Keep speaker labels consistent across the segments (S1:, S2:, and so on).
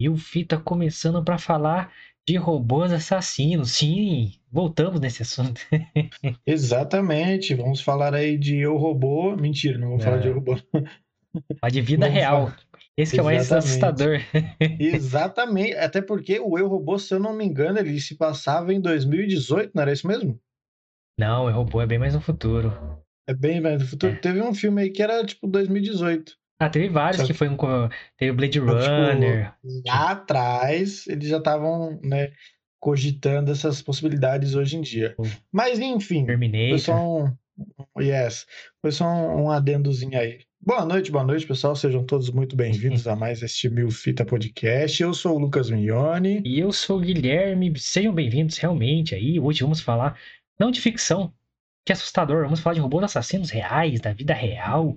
S1: E o Fita começando para falar de robôs assassinos. Sim, voltamos nesse assunto.
S2: Exatamente. Vamos falar aí de Eu Robô. Mentira, não vamos falar de Eu Robô.
S1: Mas de vida
S2: Vamos
S1: real.
S2: falar-
S1: Esse que é o mais assustador.
S2: Exatamente. Até porque o Eu Robô, se eu não me engano, ele se passava em 2018, não era isso mesmo?
S1: Não, o robô é bem mais no futuro.
S2: É bem mais do futuro.
S1: É.
S2: Teve um filme aí que era tipo 2018.
S1: Ah, teve vários
S2: Só
S1: que foi um. Teve Blade
S2: Então, tipo,
S1: Runner.
S2: Lá atrás, eles já estavam, né, cogitando essas possibilidades hoje em dia. Mas enfim, foi
S1: Terminator.
S2: só um. Yes, foi só um, um adendozinho aí. Boa noite, boa noite, pessoal. Sejam todos muito bem-vindos a mais este Mil Fita Podcast. Eu sou o Lucas Mignoni.
S1: E eu sou o Guilherme. Sejam bem-vindos realmente aí. Hoje vamos falar não de ficção, que é assustador. Vamos falar de robôs assassinos reais, da vida real,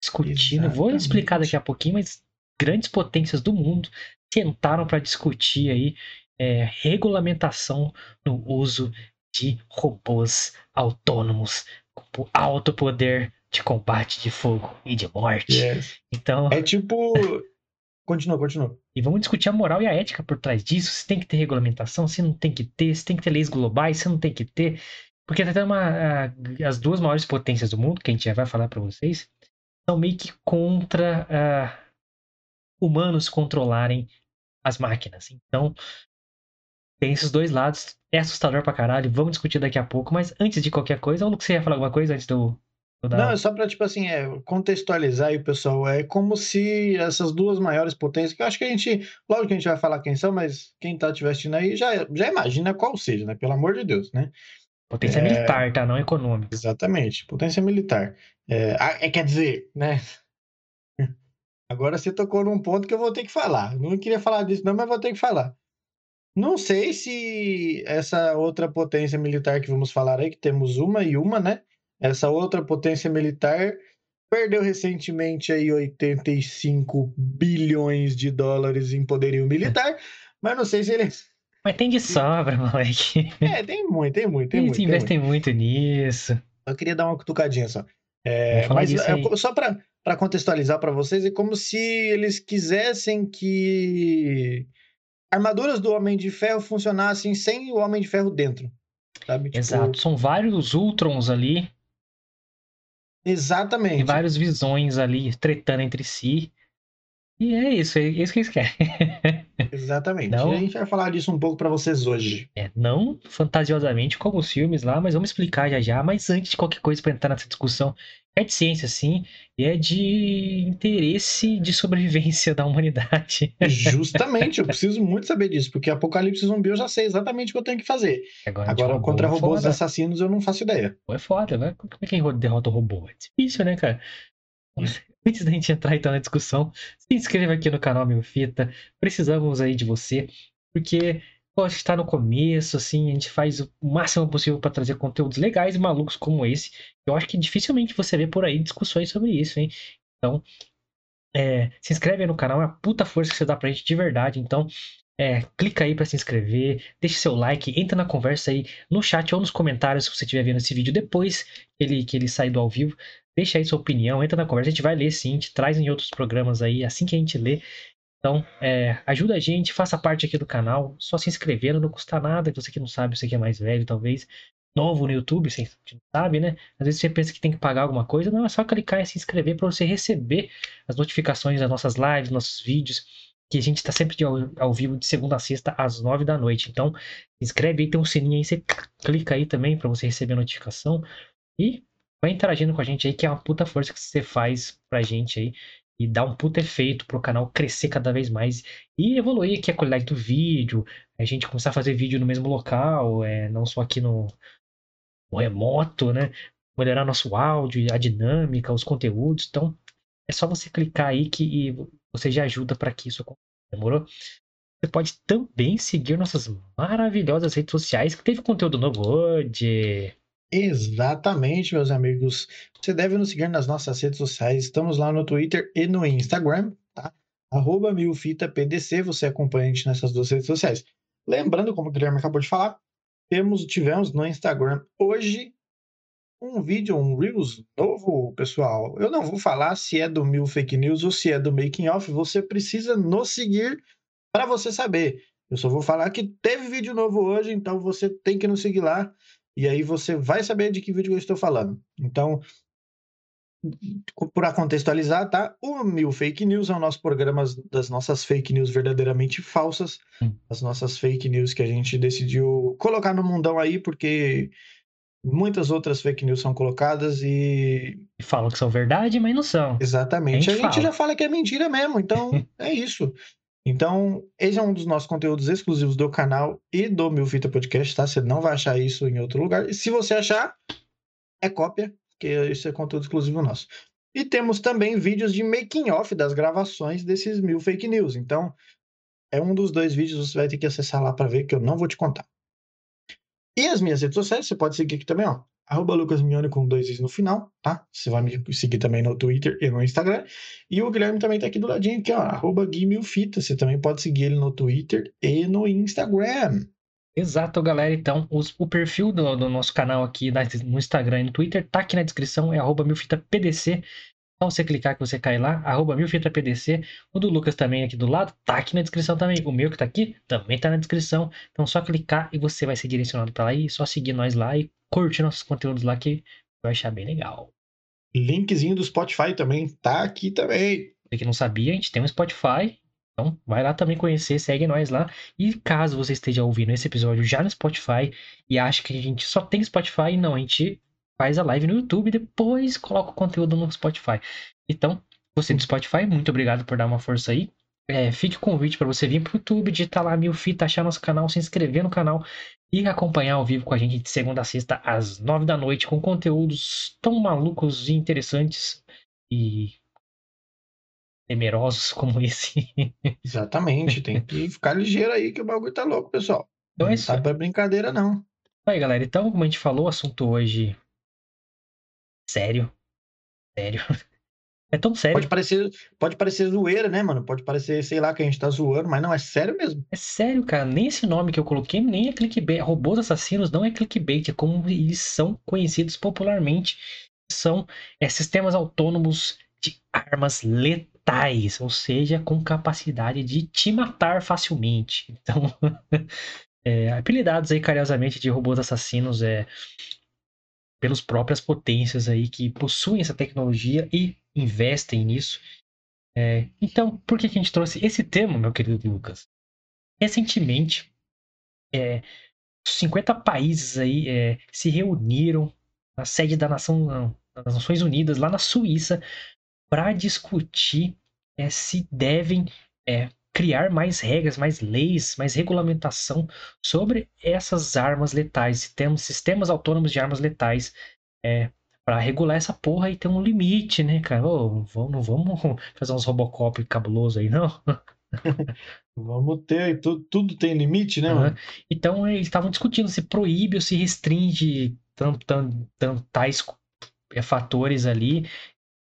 S1: discutindo. Vou
S2: Exatamente.
S1: explicar daqui a pouquinho, mas grandes potências do mundo sentaram para discutir aí é, regulamentação no uso de robôs autônomos com alto poder de combate de fogo e de morte.
S2: Yes.
S1: Então,
S2: É tipo. Continua, continua.
S1: e vamos discutir a moral e a ética por trás disso. Se tem que ter regulamentação, se não tem que ter, se tem que ter leis globais, se não tem que ter. Porque tá tendo uma, a- as duas maiores potências do mundo, que a gente já vai falar pra vocês, são meio que contra ah, humanos controlarem as máquinas. Então, tem esses dois lados. É assustador pra caralho. Vamos discutir daqui a pouco. Mas antes de qualquer coisa, Lucas, você ia falar alguma coisa antes do.
S2: Não, é só para tipo assim, é, contextualizar aí, pessoal. É como se essas duas maiores potências, que eu acho que a gente, logo que a gente vai falar quem são, mas quem tá te assistindo aí já, já imagina qual seja, né? Pelo amor de Deus, né?
S1: Potência
S2: é-
S1: militar, tá? Não econômica.
S2: Exatamente, potência militar. É, é, quer dizer, né? Agora você tocou num ponto que eu vou ter que falar. Não queria falar disso, não, mas vou ter que falar. Não sei se essa outra potência militar que vamos falar aí, que temos uma e uma, né? Essa outra potência militar perdeu recentemente aí 85 bilhões de dólares em poderio militar, mas não sei se eles.
S1: Mas tem de sobra, moleque.
S2: É, tem muito, tem muito, tem
S1: Eles
S2: muito. muito.
S1: investem muito nisso.
S2: Eu queria dar uma cutucadinha só. É, mas é, só para contextualizar para vocês, é como se eles quisessem que armaduras do Homem de Ferro funcionassem sem o Homem de Ferro dentro. Sabe? Tipo,
S1: Exato. São vários Ultrons ali, e
S2: Exatamente.
S1: várias visões ali tretando entre si. E é isso, é isso que eles querem.
S2: Exatamente.
S1: Não.
S2: E a gente vai falar disso um pouco para vocês hoje.
S1: É, não fantasiosamente como os filmes lá, mas vamos explicar já já. Mas antes de qualquer coisa para entrar nessa discussão, é de ciência sim, e é de interesse de sobrevivência da humanidade.
S2: Justamente, eu preciso muito saber disso, porque Apocalipse Zumbi eu já sei exatamente o que eu tenho que fazer.
S1: Agora,
S2: Agora,
S1: robô
S2: contra
S1: é
S2: robôs assassinos eu não faço ideia.
S1: É foda, né? Como é que derrota o robô? É difícil, né, cara? Antes da gente entrar então na discussão, se inscreva aqui no canal Meu Fita. Precisamos aí de você, porque pode estar no começo, assim, a gente faz o máximo possível para trazer conteúdos legais e malucos como esse. Eu acho que dificilmente você vê por aí discussões sobre isso, hein? Então, é, se inscreve aí no canal, é a puta força que você dá pra gente de verdade. Então, é, clica aí pra se inscrever, deixa seu like, entra na conversa aí no chat ou nos comentários se você estiver vendo esse vídeo depois que ele, que ele sair do ao vivo. Deixa aí sua opinião, entra na conversa, a gente vai ler sim, a gente traz em outros programas aí, assim que a gente lê. Então, é, ajuda a gente, faça parte aqui do canal, só se inscrevendo, não custa nada, você que não sabe, você que é mais velho, talvez, novo no YouTube, você não sabe, né? Às vezes você pensa que tem que pagar alguma coisa, não, é só clicar e se inscrever para você receber as notificações das nossas lives, nossos vídeos, que a gente está sempre ao, ao vivo de segunda a sexta às nove da noite. Então, se inscreve aí, tem um sininho aí, você clica aí também para você receber a notificação e vai interagindo com a gente aí, que é uma puta força que você faz pra gente aí e dá um puta efeito pro canal crescer cada vez mais e evoluir aqui a qualidade do vídeo, a gente começar a fazer vídeo no mesmo local, é, não só aqui no, no remoto, né? Melhorar nosso áudio, a dinâmica, os conteúdos. Então, é só você clicar aí que você já ajuda para que isso aconteça. Demorou? Você pode também seguir nossas maravilhosas redes sociais, que teve conteúdo novo hoje.
S2: Exatamente, meus amigos. Você deve nos seguir nas nossas redes sociais. Estamos lá no Twitter e no Instagram, tá? Arroba milfitapdc, você acompanha a gente nessas duas redes sociais. Lembrando, como o Guilherme acabou de falar, temos, tivemos no Instagram hoje um vídeo, um Reels novo, pessoal. Eu não vou falar se é do Mil Fake News ou se é do Making Off. Você precisa nos seguir para você saber. Eu só vou falar que teve vídeo novo hoje, então você tem que nos seguir lá e aí você vai saber de que vídeo eu estou falando. Então, para contextualizar, tá? O Mil Fake News é o nosso programa das nossas fake news verdadeiramente falsas,
S1: Hum.
S2: as nossas fake news que a gente decidiu colocar no mundão aí, porque muitas outras fake news são colocadas e
S1: falam que são verdade, mas não são.
S2: exatamente
S1: A
S2: a
S1: gente
S2: gente
S1: fala.
S2: já fala que é mentira mesmo, então é isso. Então, esse é um dos nossos conteúdos exclusivos do canal e do Mil Fita Podcast, tá? Você não vai achar isso em outro lugar. E se você achar, é cópia, porque isso é conteúdo exclusivo nosso. E temos também vídeos de making off das gravações desses mil fake news. Então, é um dos dois vídeos, você vai ter que acessar lá para ver, que eu não vou te contar. E as minhas redes sociais, você pode seguir aqui também, ó. Arroba Lucas Mignoni com dois is no final, tá? Você vai me seguir também no Twitter e no Instagram. E o Guilherme também tá aqui do ladinho, aqui, ó. Arroba Gui Milfita. Você também pode seguir ele no Twitter e no Instagram.
S1: Exato, galera. Então, os- o perfil do, do nosso canal aqui no Instagram e no Twitter tá aqui na descrição, é arroba milfitapdc. Só você clicar que você cai lá, arroba milfitapdc. O do Lucas também aqui do lado, tá aqui na descrição também. O meu que tá aqui, também tá na descrição. Então, só clicar e você vai ser direcionado pra lá e só seguir nós lá e curtir nossos conteúdos lá que vai achar bem legal.
S2: Linkzinho do Spotify também tá aqui também.
S1: Você que não sabia, a gente tem um Spotify. Então, vai lá também conhecer, segue nós lá. E caso você esteja ouvindo esse episódio já no Spotify e acha que a gente só tem Spotify, não, a gente faz a live no YouTube e depois coloca o conteúdo no Spotify. Então, você do Spotify, muito obrigado por dar uma força aí. É, fique o convite para você vir pro YouTube, digitar lá mil fita, achar nosso canal, se inscrever no canal e acompanhar ao vivo com a gente de segunda a sexta às nove da noite com conteúdos tão malucos e interessantes e temerosos como esse.
S2: Exatamente, tem que ficar ligeiro aí que o bagulho tá louco, pessoal.
S1: Então é
S2: não
S1: isso.
S2: tá pra brincadeira, não.
S1: Aí, galera, então, como a gente falou, o assunto hoje. Sério. Sério. É tão sério.
S2: Pode parecer, pode parecer zoeira, né, mano? Pode parecer, sei lá, que a gente tá zoando, mas não, é sério mesmo.
S1: É sério, cara. Nem esse nome que eu coloquei, nem é clickbait. Robôs assassinos não é clickbait, é como eles são conhecidos popularmente. São é, sistemas autônomos de armas letais, ou seja, com capacidade de te matar facilmente. Então, é, apelidados aí carinhosamente de robôs assassinos é pelas próprias potências aí que possuem essa tecnologia e investem nisso. É, então, por que, que a gente trouxe esse tema, meu querido Lucas? Recentemente, é, 50 países aí é, se reuniram na sede da Nação, das Nações Unidas, lá na Suíça, para discutir é, se devem é, criar mais regras, mais leis, mais regulamentação sobre essas armas letais. Temos sistemas autônomos de armas letais é, para regular essa porra e ter um limite, né, cara? Vamos, não vamos fazer uns Robocop cabuloso aí, não?
S2: Vamos ter, tu- tudo tem limite, né, mano?
S1: Então eles estavam discutindo se proíbe ou se restringe tan- tan- tan- tais é, fatores ali,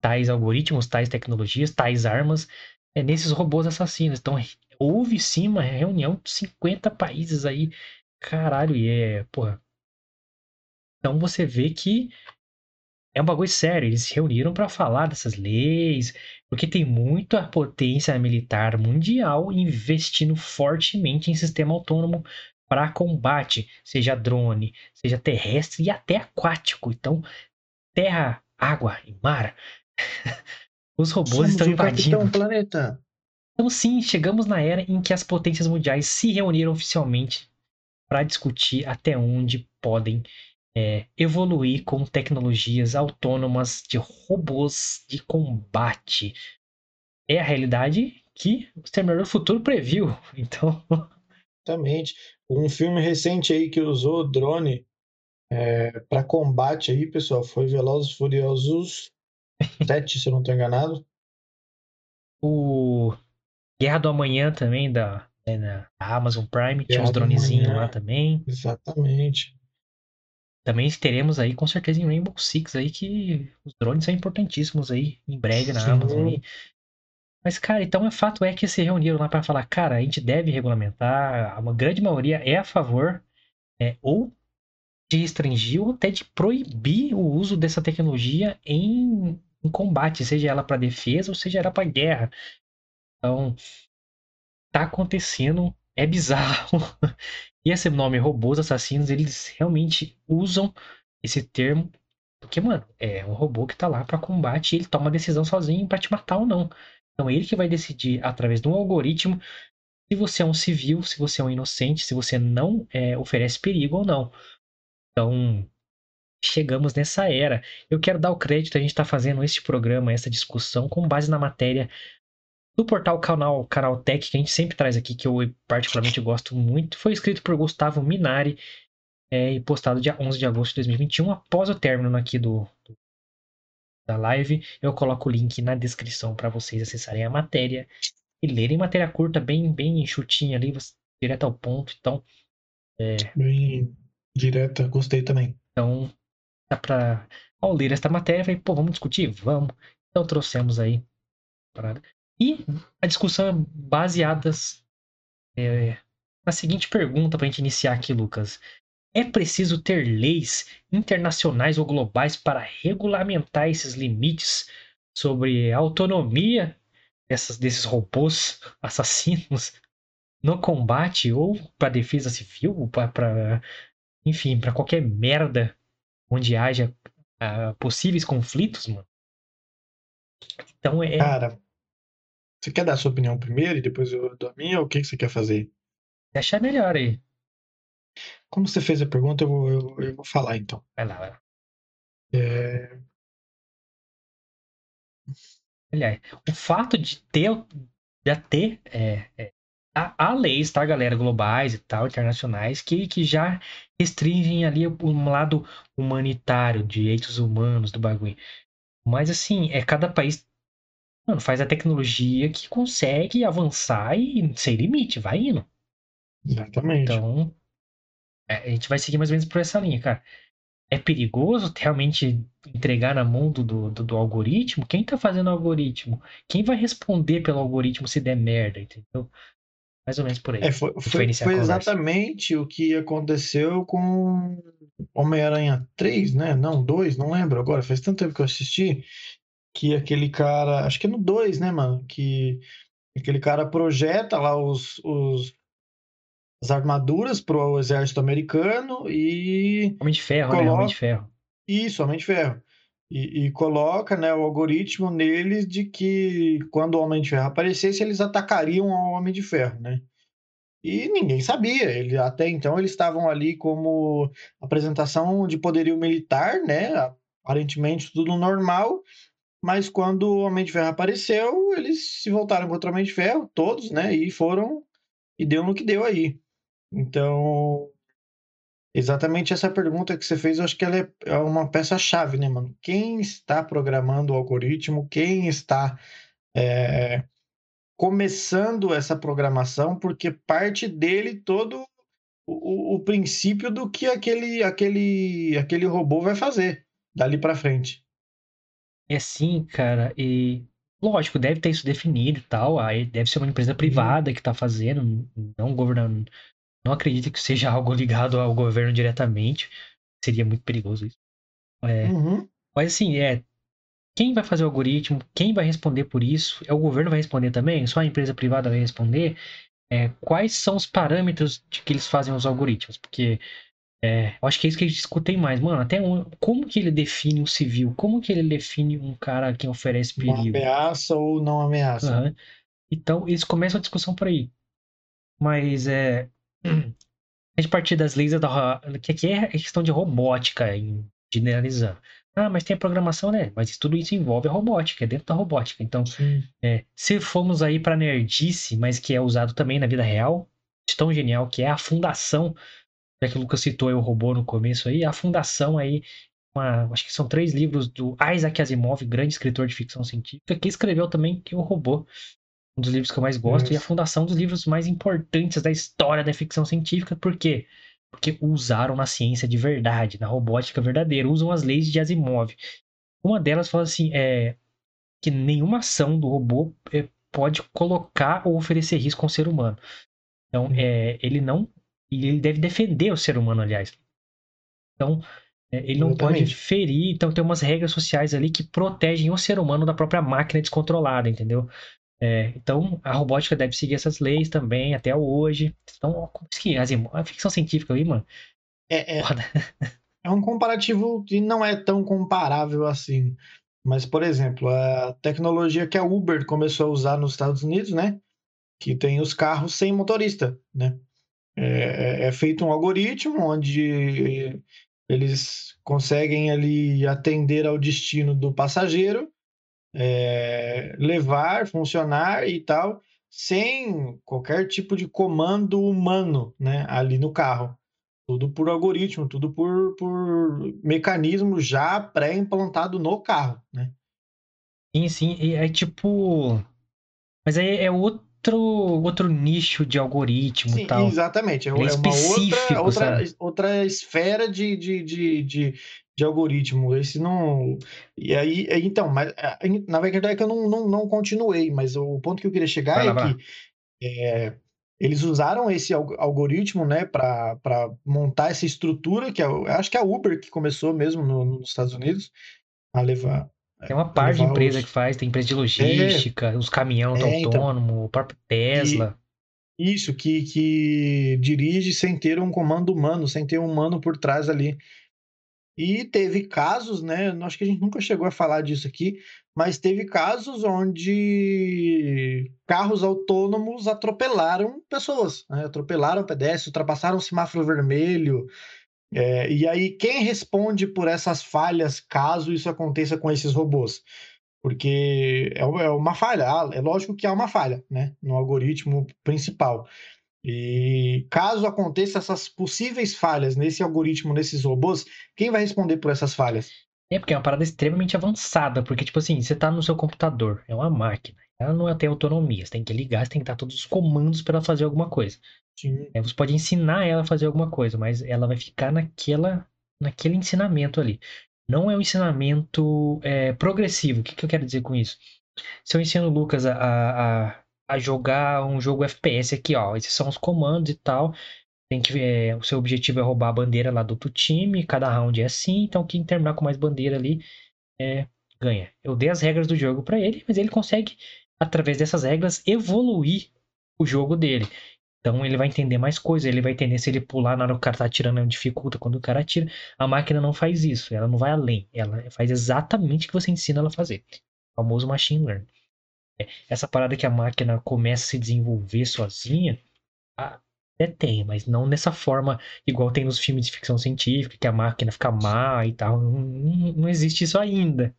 S1: tais algoritmos, tais tecnologias, tais armas é, nesses robôs assassinos. Então houve sim uma reunião de 50 países aí. Caralho, e é, porra. Então você vê que é um bagulho sério. Eles se reuniram para falar dessas leis, porque tem muita potência militar mundial investindo fortemente em sistema autônomo para combate, seja drone, seja terrestre e até aquático. Então, terra, água e mar. Os robôs
S2: Somos
S1: estão
S2: o
S1: invadindo.
S2: Capitão Planeta.
S1: Então, sim, chegamos na era em que as potências mundiais se reuniram oficialmente para discutir até onde podem é, evoluir com tecnologias autônomas de robôs de combate. É a realidade que o Exterminador do Futuro previu. Então,
S2: Exatamente. Um filme recente aí que usou drone é, para combate aí, pessoal, foi Velozes e Furiosos 7, se eu não tô enganado.
S1: o Guerra do Amanhã também, da, né, Amazon Prime, tinha
S2: Guerra
S1: uns
S2: do
S1: dronezinhos lá também.
S2: Exatamente.
S1: Também teremos aí, com certeza, em Rainbow Six aí, que os drones são importantíssimos aí, em breve na
S2: Sim.
S1: Amazon aí. Mas, cara, então o fato é que se reuniram lá para falar, cara, a gente deve regulamentar, uma grande maioria é a favor, é, ou de restringir ou até de proibir o uso dessa tecnologia em, em combate, seja ela para defesa ou seja ela para guerra. Então, tá acontecendo é bizarro. E esse nome robôs assassinos, eles realmente usam esse termo porque, mano, é um robô que tá lá para combate e ele toma a decisão sozinho para te matar ou não. Então, ele que vai decidir através de um algoritmo se você é um civil, se você é um inocente, se você não é, oferece perigo ou não. Então, chegamos nessa era. Eu quero dar o crédito, a gente está fazendo este programa, essa discussão, com base na matéria do portal Canal, Canal Tech, que a gente sempre traz aqui, que eu particularmente gosto muito. Foi escrito por Gustavo Minari é, e postado dia 11 de agosto de 2021, após o término aqui do, do da live. Eu coloco o link na descrição para vocês acessarem a matéria e lerem matéria curta, bem, bem enxutinha ali, direto ao ponto. Então,
S2: é... bem direta, gostei também.
S1: Então, dá para ao ler esta matéria, falei, pô, vamos discutir? Vamos. Então trouxemos aí. E a discussão é baseada é, na seguinte pergunta para gente iniciar aqui, Lucas. É preciso ter leis internacionais ou globais para regulamentar esses limites sobre a autonomia dessas, desses robôs assassinos no combate ou para defesa civil, para enfim, para qualquer merda onde haja uh, possíveis conflitos, mano. Então é.
S2: Cara, você quer dar a sua opinião primeiro e depois eu dou a minha ou o que, que você quer fazer?
S1: Achar melhor aí.
S2: Como você fez a pergunta, eu vou, eu, eu vou falar então.
S1: Vai lá, vai lá.
S2: É...
S1: Aliás, o fato de ter, de ter é, é, há, leis, tá, galera, globais e tal, internacionais, que, que já restringem ali um lado humanitário, direitos humanos do bagulho. Mas assim, é cada país mano, faz a tecnologia que consegue avançar e sem limite, vai indo.
S2: Exatamente.
S1: Então, é, a gente vai seguir mais ou menos por essa linha, cara. É perigoso realmente entregar na mão do, do, do algoritmo? Quem tá fazendo o algoritmo? Quem vai responder pelo algoritmo se der merda, entendeu? Mais ou menos por aí.
S2: É, foi, foi, foi exatamente o que aconteceu com Homem-Aranha 3, né? Não, 2, não lembro agora. Faz tanto tempo que eu assisti que aquele cara. Acho que é no 2, né, mano? Que aquele cara projeta lá os, os as armaduras pro exército americano e.
S1: Homem de ferro, coloca... né? Homem de ferro.
S2: Isso, Homem de Ferro. E, e, coloca né, o algoritmo neles de que quando o Homem de Ferro aparecesse, eles atacariam o Homem de Ferro, né? E ninguém sabia. Ele, até então eles estavam ali como apresentação de poderio militar, né? Aparentemente tudo normal. Mas quando o Homem de Ferro apareceu, eles se voltaram contra o Homem de Ferro, todos, né? E foram e deu no que deu aí. Então, exatamente essa pergunta que você fez, eu acho que ela é, é uma peça-chave, né, mano? Quem está programando o algoritmo, quem está é, começando essa programação, porque parte dele todo o, o, princípio do que aquele, aquele, aquele robô vai fazer dali para frente.
S1: É sim, cara, e lógico, deve ter isso definido e tal, aí deve ser uma empresa uhum. privada que está fazendo, não governando, não acredito que seja algo ligado ao governo diretamente. Seria muito perigoso isso. É, uhum. Mas assim, é. Quem vai fazer o algoritmo? Quem vai responder por isso? É o governo vai responder também? Só a empresa privada vai responder? É, quais são os parâmetros de que eles fazem os algoritmos? Porque é, eu acho que é isso que eles discutem mais. Mano, até um, como que ele define um civil? Como que ele define um cara que oferece perigo? Uma
S2: ameaça ou não ameaça.
S1: Uhum. Então, eles começam a discussão por aí. Mas é, a gente partir das leis da. que aqui é questão de robótica, em, generalizando. Ah, mas tem a programação, né? Mas tudo isso envolve a robótica, é dentro da robótica. Então, é, se formos aí para nerdice, mas que é usado também na vida real, tão genial que é a fundação, já que o Lucas citou o robô no começo aí, a fundação aí, uma, acho que são três livros do Isaac Asimov, grande escritor de ficção científica, que escreveu também que o robô um dos livros que eu mais gosto, e a fundação dos livros mais importantes da história da ficção científica. Por quê? Porque usaram na ciência de verdade, na robótica verdadeira, usam as leis de Asimov. Uma delas fala assim, é que nenhuma ação do robô é, pode colocar ou oferecer risco ao ser humano. Então, é, ele não. E ele deve defender o ser humano, aliás. Então, é, ele não Exatamente. pode ferir. Então, tem umas regras sociais ali que protegem o ser humano da própria máquina descontrolada, entendeu? É, então, a robótica deve seguir essas leis também até hoje. Então, como que a ficção científica aí, mano?
S2: É, é, é um comparativo que não é tão comparável assim. Mas, por exemplo, a tecnologia que a Uber começou a usar nos Estados Unidos, né? Que tem os carros sem motorista, né? É, é, é feito um algoritmo onde eles conseguem ali atender ao destino do passageiro, é, levar, funcionar e tal, sem qualquer tipo de comando humano, né? Ali no carro. Tudo por algoritmo, tudo por, por mecanismo já pré-implantado no carro, né?
S1: Sim, sim. E é tipo. Mas aí é outro, outro nicho de algoritmo
S2: sim,
S1: e tal.
S2: Exatamente. É,
S1: é, é uma outra,
S2: outra, outra esfera de, de, de, de, de algoritmo. Esse não. E aí, então, mas na verdade é que eu não, não, não continuei, mas o ponto que eu queria chegar é que. É, eles usaram esse algoritmo, né, para montar essa estrutura, que é, acho que é a Uber que começou mesmo no, nos Estados Unidos a levar.
S1: Tem uma par de empresa os... que faz, tem empresa de logística, é, os caminhões é, autônomos, então, o próprio Tesla.
S2: E, isso, que, que dirige sem ter um comando humano, sem ter um humano por trás ali. E teve casos, né? Acho que a gente nunca chegou a falar disso aqui, mas teve casos onde carros autônomos atropelaram pessoas, né? atropelaram pedestres, ultrapassaram o semáforo vermelho. É, e aí, quem responde por essas falhas caso isso aconteça com esses robôs? Porque é, é uma falha, ah, é lógico que há uma falha né? no algoritmo principal. E caso aconteça essas possíveis falhas nesse algoritmo, nesses robôs, quem vai responder por essas falhas?
S1: É, porque é uma parada extremamente avançada, porque, tipo assim, você tá no seu computador, é uma máquina, ela não tem autonomia, você tem que ligar, você tem que dar todos os comandos para ela fazer alguma coisa.
S2: Sim.
S1: É, você pode ensinar ela a fazer alguma coisa, mas ela vai ficar naquela, naquele ensinamento ali. Não é um ensinamento é, progressivo. O que, que eu quero dizer com isso? Se eu ensino o Lucas a, a a jogar um jogo FPS aqui, ó. Esses são os comandos e tal. Tem que é, o seu objetivo é roubar a bandeira lá do outro time. Cada round é assim. Então quem terminar com mais bandeira ali é, ganha. Eu dei as regras do jogo para ele, mas ele consegue através dessas regras evoluir o jogo dele. Então ele vai entender mais coisas, ele vai entender se ele pular na hora que o cara tá atirando, dificulta quando o cara atira. A máquina não faz isso, ela não vai além, ela faz exatamente o que você ensina ela a fazer. O famoso machine learning essa parada que a máquina começa a se desenvolver sozinha, até tem, mas não nessa forma igual tem nos filmes de ficção científica, que a máquina fica má e tal. Não, não existe isso ainda.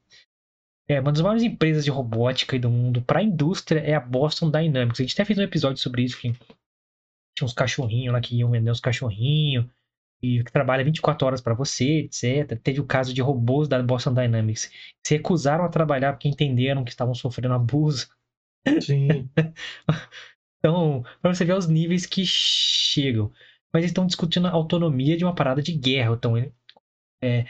S1: É, uma das maiores empresas de robótica do mundo para a indústria é a Boston Dynamics. A gente até fez um episódio sobre isso, que tinha uns cachorrinhos lá que iam vender uns cachorrinhos e que trabalha 24 horas para você, etc. Teve o caso de robôs da Boston Dynamics que se recusaram a trabalhar porque entenderam que estavam sofrendo abuso.
S2: Sim.
S1: então, para você ver os níveis que chegam. Mas eles estão discutindo a autonomia de uma parada de guerra. Então, é,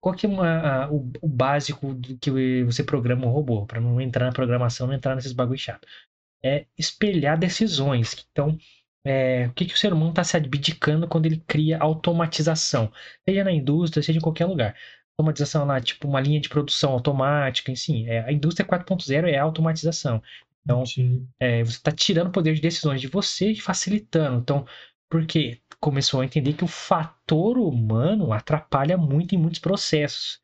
S1: qual que é uma, a, o, o, básico do que você programa um robô? Para não entrar na programação, não entrar nesses bagulho chato. É espelhar decisões. Então, é, o que, que o ser humano está se abdicando quando ele cria automatização, seja na indústria, seja em qualquer lugar. Automatização lá, tipo uma linha de produção automática, enfim, é, a indústria 4.0 é a automatização. Então, é, você está tirando o poder de decisões de você e facilitando. Então, porque começou a entender que o fator humano atrapalha muito em muitos processos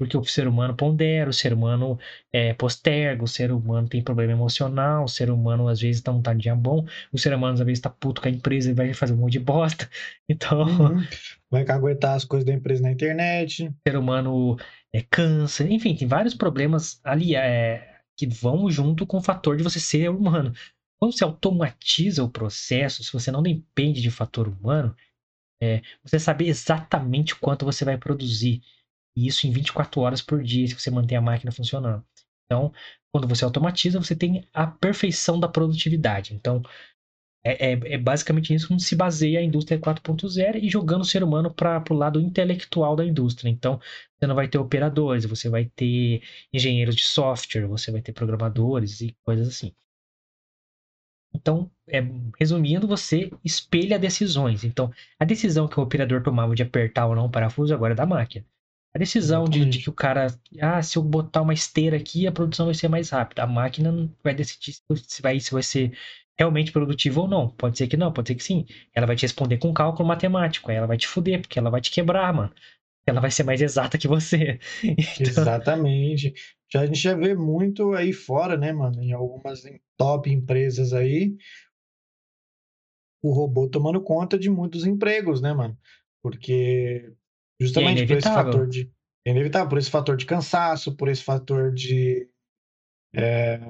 S1: porque o ser humano pondera, o ser humano é, posterga, o ser humano tem problema emocional, o ser humano às vezes não tá um dia bom, o ser humano às vezes tá puto com a empresa e vai fazer um monte de bosta. Então. Uhum.
S2: Vai caguetar as coisas da empresa na internet. O
S1: ser humano é, cansa, enfim, tem vários problemas ali é, que vão junto com o fator de você ser humano. Quando você automatiza o processo, se você não depende de fator humano, é, você sabe exatamente quanto você vai produzir e isso em 24 horas por dia, se você manter a máquina funcionando. Então, quando você automatiza, você tem a perfeição da produtividade. Então, é, é, é basicamente isso que se baseia a indústria 4.0 e jogando o ser humano para o lado intelectual da indústria. Então, você não vai ter operadores, você vai ter engenheiros de software, você vai ter programadores e coisas assim. Então, é, resumindo, você espelha decisões. Então, a decisão que o operador tomava de apertar ou não o parafuso agora é da máquina. A decisão de, de, que o cara, ah, se eu botar uma esteira aqui, a produção vai ser mais rápida. A máquina vai decidir se vai, se vai ser realmente produtivo ou não. Pode ser que não, pode ser que sim. Ela vai te responder com cálculo matemático, aí ela vai te fuder, porque ela vai te quebrar, mano. Ela vai ser mais exata que você.
S2: Então... Exatamente. Já, a gente já vê muito aí fora, né, mano? Em algumas top empresas aí, o robô tomando conta de muitos empregos, né, mano? Porque justamente é por esse fator de. É inevitável, por esse fator de cansaço, por esse fator de. É,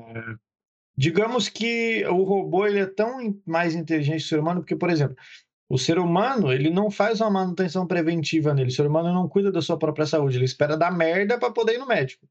S2: digamos que o robô ele é tão mais inteligente que o ser humano, porque, por exemplo, o ser humano ele não faz uma manutenção preventiva nele. O ser humano não cuida da sua própria saúde, ele espera dar merda para poder ir no médico.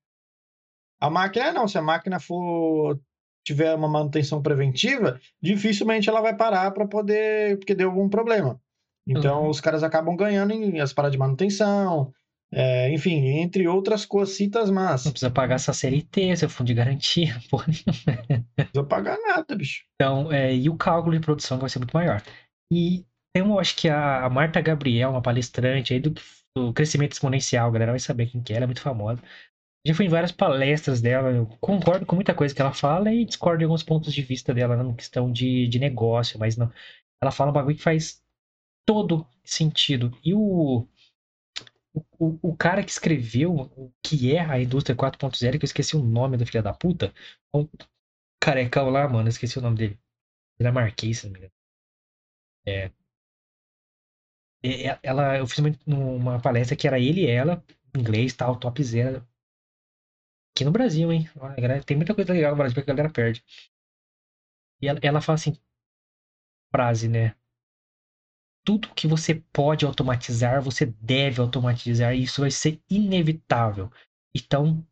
S2: A máquina não, se a máquina for tiver uma manutenção preventiva, dificilmente ela vai parar para poder, porque deu algum problema. Então, uhum. os caras acabam ganhando em as paradas de manutenção, é, enfim, entre outras cositas mas
S1: Não precisa pagar essa CLT, seu fundo de garantia, porra
S2: Não precisa pagar nada, bicho.
S1: Então, é, e o cálculo de produção vai ser muito maior. E tem uma, acho que a Marta Gabriel, uma palestrante aí do, do crescimento exponencial, a galera vai saber quem que é, ela é muito famosa. Já fui em várias palestras dela, eu concordo com muita coisa que ela fala e discordo de alguns pontos de vista dela na questão de, de negócio, mas não. Ela fala um bagulho que faz todo sentido. E o, o, o cara que escreveu o que é a indústria 4.0, que eu esqueci o nome do filho da puta, o carecão lá, mano, esqueci o nome dele. Ele é se não me engano. É. Ela, eu fiz uma, uma palestra que era ele e ela, inglês, tal, top zero. Aqui no Brasil, hein? Tem muita coisa legal no Brasil que a galera perde. E ela, ela fala assim, frase, né? Tudo que você pode automatizar, você deve automatizar, e isso vai ser inevitável. Então,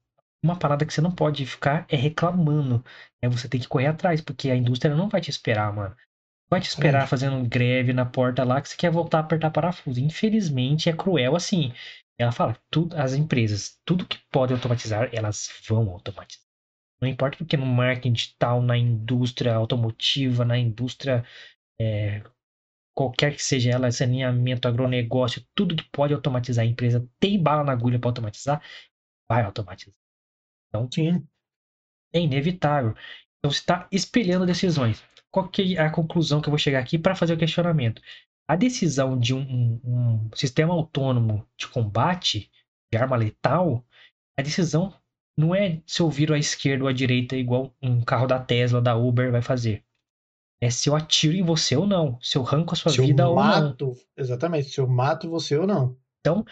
S1: uma parada que você não pode ficar é reclamando. É você tem que correr atrás, porque a indústria não vai te esperar, mano. Vai te esperar é. fazendo greve na porta lá que você quer voltar a apertar parafuso. Infelizmente é cruel assim. Ela fala, tudo, as empresas, tudo que pode automatizar, elas vão automatizar. Não importa porque no marketing digital, na indústria automotiva, na indústria é, qualquer que seja ela, saneamento, agronegócio, tudo que pode automatizar a empresa tem bala na agulha para automatizar, vai automatizar. Então, Sim. é inevitável. Então, você está espelhando decisões. Qual que é a conclusão que eu vou chegar aqui para fazer o questionamento? a decisão de um, um, um, sistema autônomo de combate de arma letal, a decisão não é se eu viro à esquerda ou à direita igual um carro da Tesla, da Uber vai fazer. É se eu atiro em você ou não, se eu arranco a sua se vida ou
S2: mato,
S1: não.
S2: Exatamente, se eu mato você ou não.
S1: Então,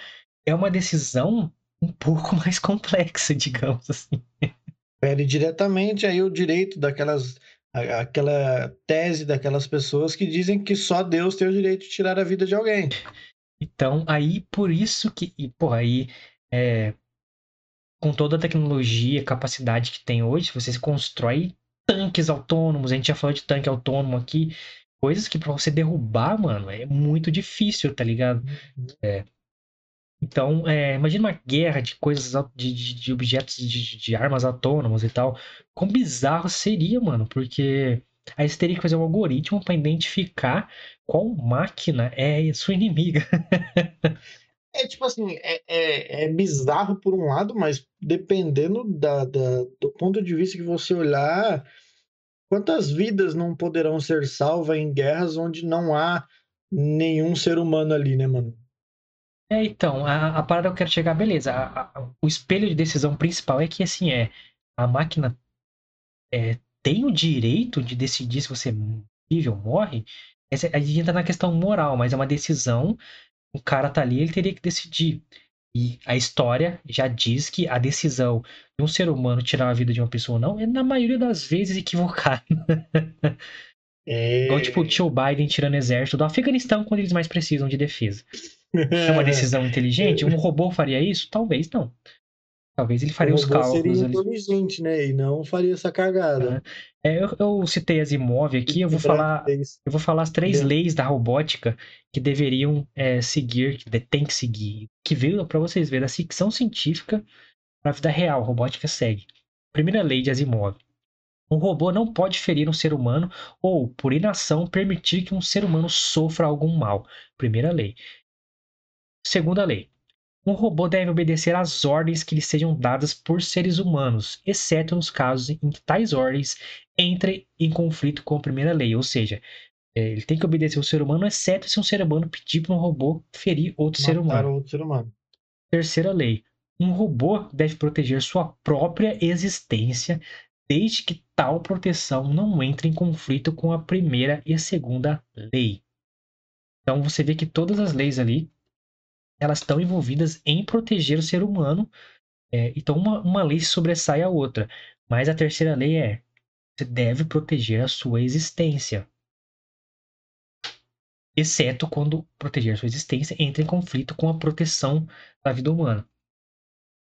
S1: é uma decisão um pouco mais complexa, digamos assim.
S2: Pede diretamente aí o direito daquelas aquela tese daquelas pessoas que dizem que só Deus tem o direito de tirar a vida de alguém.
S1: Então, aí por isso que, e, porra, aí é, com toda a tecnologia, capacidade que tem hoje, você constrói tanques autônomos, a gente já falou de tanque autônomo aqui, coisas que para você derrubar, mano, é muito difícil, tá ligado? Uhum. É, então, é, imagina uma guerra de coisas, de, de, de objetos, de, de, armas autônomas e tal. Quão bizarro seria, mano, porque aí você teria que fazer um algoritmo para identificar qual máquina é sua inimiga.
S2: é tipo assim, é, é, é, bizarro por um lado, mas dependendo da, da, do ponto de vista que você olhar, quantas vidas não poderão ser salvas em guerras onde não há nenhum ser humano ali, né, mano?
S1: É, então, a, a parada eu quero chegar, beleza. A, a, o espelho de decisão principal é que, assim, é a máquina é, tem o direito de decidir se você vive ou morre. Essa, a gente entra na questão moral, mas é uma decisão. O cara tá ali, ele teria que decidir. E a história já diz que a decisão de um ser humano tirar a vida de uma pessoa ou não é, na maioria das vezes, equivocada. É... Igual, tipo, o Joe Biden tirando exército do Afeganistão quando eles mais precisam de defesa. É uma decisão inteligente? Um robô faria isso? Talvez não. Talvez ele faria os cálculos.
S2: seria inteligente, né? E não faria essa cagada.
S1: É, eu, eu, citei as imóveis aqui, eu vou falar, eu vou falar as três é. leis da robótica que deveriam é, seguir, que tem que seguir, que veio para vocês verem a ficção científica para a vida real, a robótica segue. Primeira lei de Asimov. Um robô não pode ferir um ser humano ou, por inação, permitir que um ser humano sofra algum mal. Primeira lei. Segunda lei. Um robô deve obedecer às ordens que lhe sejam dadas por seres humanos, exceto nos casos em que tais ordens entrem em conflito com a primeira lei, ou seja, é, ele tem que obedecer o ser humano, exceto se um ser humano pedir para um robô ferir outro
S2: Matar
S1: ser humano.
S2: outro ser humano.
S1: Terceira lei. Um robô deve proteger sua própria existência, desde que tal proteção não entre em conflito com a primeira e a segunda lei. Então você vê que todas as leis ali elas estão envolvidas em proteger o ser humano. É, então uma, uma lei sobressai a outra. Mas a terceira lei é você deve proteger a sua existência. Exceto quando proteger a sua existência entra em conflito com a proteção da vida humana.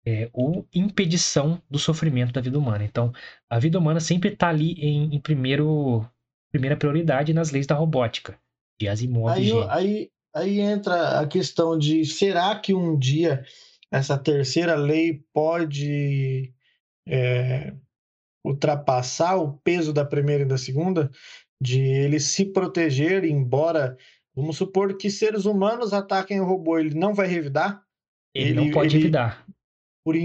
S1: É, ou impedição do sofrimento da vida humana. Então, a vida humana sempre está ali em, em primeiro, primeira prioridade nas leis da robótica, de Asimov.
S2: Aí, aí, aí entra a questão de será que um dia essa terceira lei pode é, ultrapassar o peso da primeira e da segunda? De ele se proteger, embora. Vamos supor que seres humanos ataquem o robô, ele não vai revidar?
S1: Ele, não
S2: ele-
S1: pode
S2: ele-
S1: evitar.
S2: Por,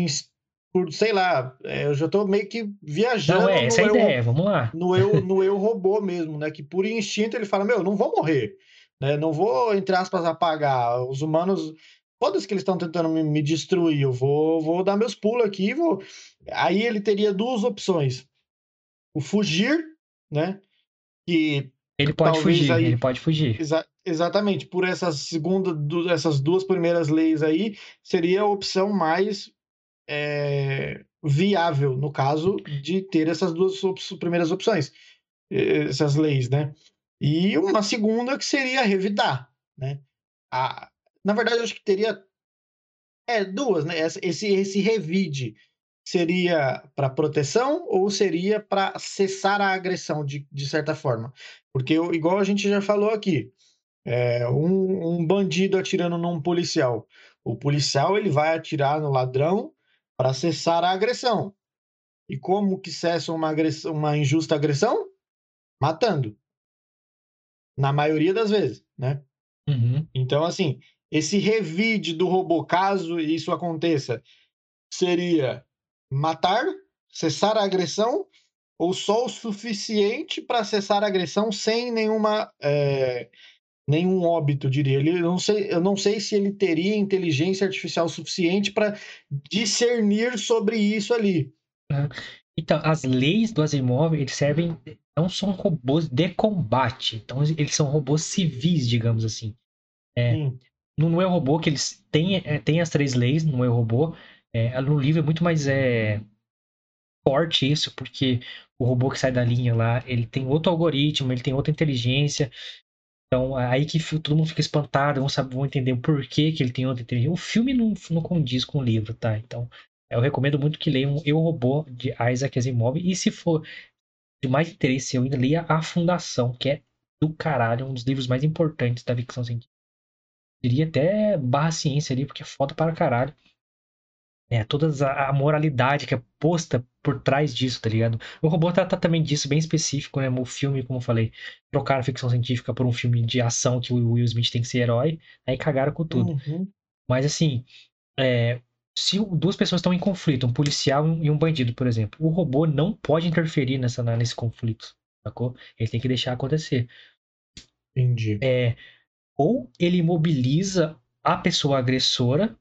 S2: por sei lá, é, eu já tô meio que viajando
S1: Não, é essa é a
S2: eu-
S1: ideia, vamos lá.
S2: no eu, no eu robô mesmo, né? Que por instinto ele fala, meu, não vou morrer, né? Não vou, entre aspas, apagar. Os humanos, foda-se que eles estão tentando me, me destruir, eu vou, vou dar meus pulos aqui, e vou... Aí ele teria duas opções. O fugir, né? Que
S1: Ele pode
S2: Talvez
S1: fugir,
S2: aí-
S1: ele pode fugir.
S2: exa- exatamente por essas segunda, du- essas duas primeiras leis aí, seria a opção mais é, viável, no caso de ter essas duas op- primeiras opções, essas leis, né? E uma segunda que seria revidar, né? A, na verdade, eu acho que teria é, duas, né? Esse, esse revide seria para proteção ou seria para cessar a agressão, de, de certa forma? Porque, eu- igual a gente já falou aqui, é, um, um bandido atirando num policial. O policial ele vai atirar no ladrão para cessar a agressão. E como que cessa uma, agressão, uma injusta agressão? Matando. Na maioria das vezes, né?
S1: Uhum.
S2: Então, assim, esse revide do robô, caso isso aconteça, seria matar, cessar a agressão, ou só o suficiente para cessar a agressão sem nenhuma. é, nenhum óbito, diria. Ele, eu, não sei, eu não sei se ele teria inteligência artificial suficiente para discernir sobre isso ali.
S1: Então, as leis do Asimov, eles servem, não são robôs de combate. Então, eles são robôs civis, digamos assim. É.
S2: Sim.
S1: No No Eu Robô, que eles têm, é, têm as três leis no Eu Robô, é, no livro é muito mais é, forte isso, porque o robô que sai da linha lá, ele tem outro algoritmo, ele tem outra inteligência. Então, aí que todo mundo fica espantado, vão, saber, vão entender o porquê que ele tem outra inteligência. O filme não, não condiz com o livro, tá? Então, eu recomendo muito que leiam Eu Robô, de Isaac Asimov. E se for de mais interesse, eu ainda leia A Fundação, que é do caralho, um dos livros mais importantes da ficção científica. Diria até barra ciência ali, porque é foda para caralho. É, toda a a moralidade que é posta por trás disso, tá ligado? O robô trata também disso, bem específico, né? O filme, como eu falei, trocaram ficção científica por um filme de ação que o Will Smith tem que ser herói, aí cagaram com tudo.
S2: Uhum.
S1: Mas assim, é, se duas pessoas estão em conflito, um policial e um bandido, por exemplo, o robô não pode interferir nessa, nesse conflito, sacou? Ele tem que deixar acontecer.
S2: Entendi.
S1: É, ou ele imobiliza a pessoa agressora,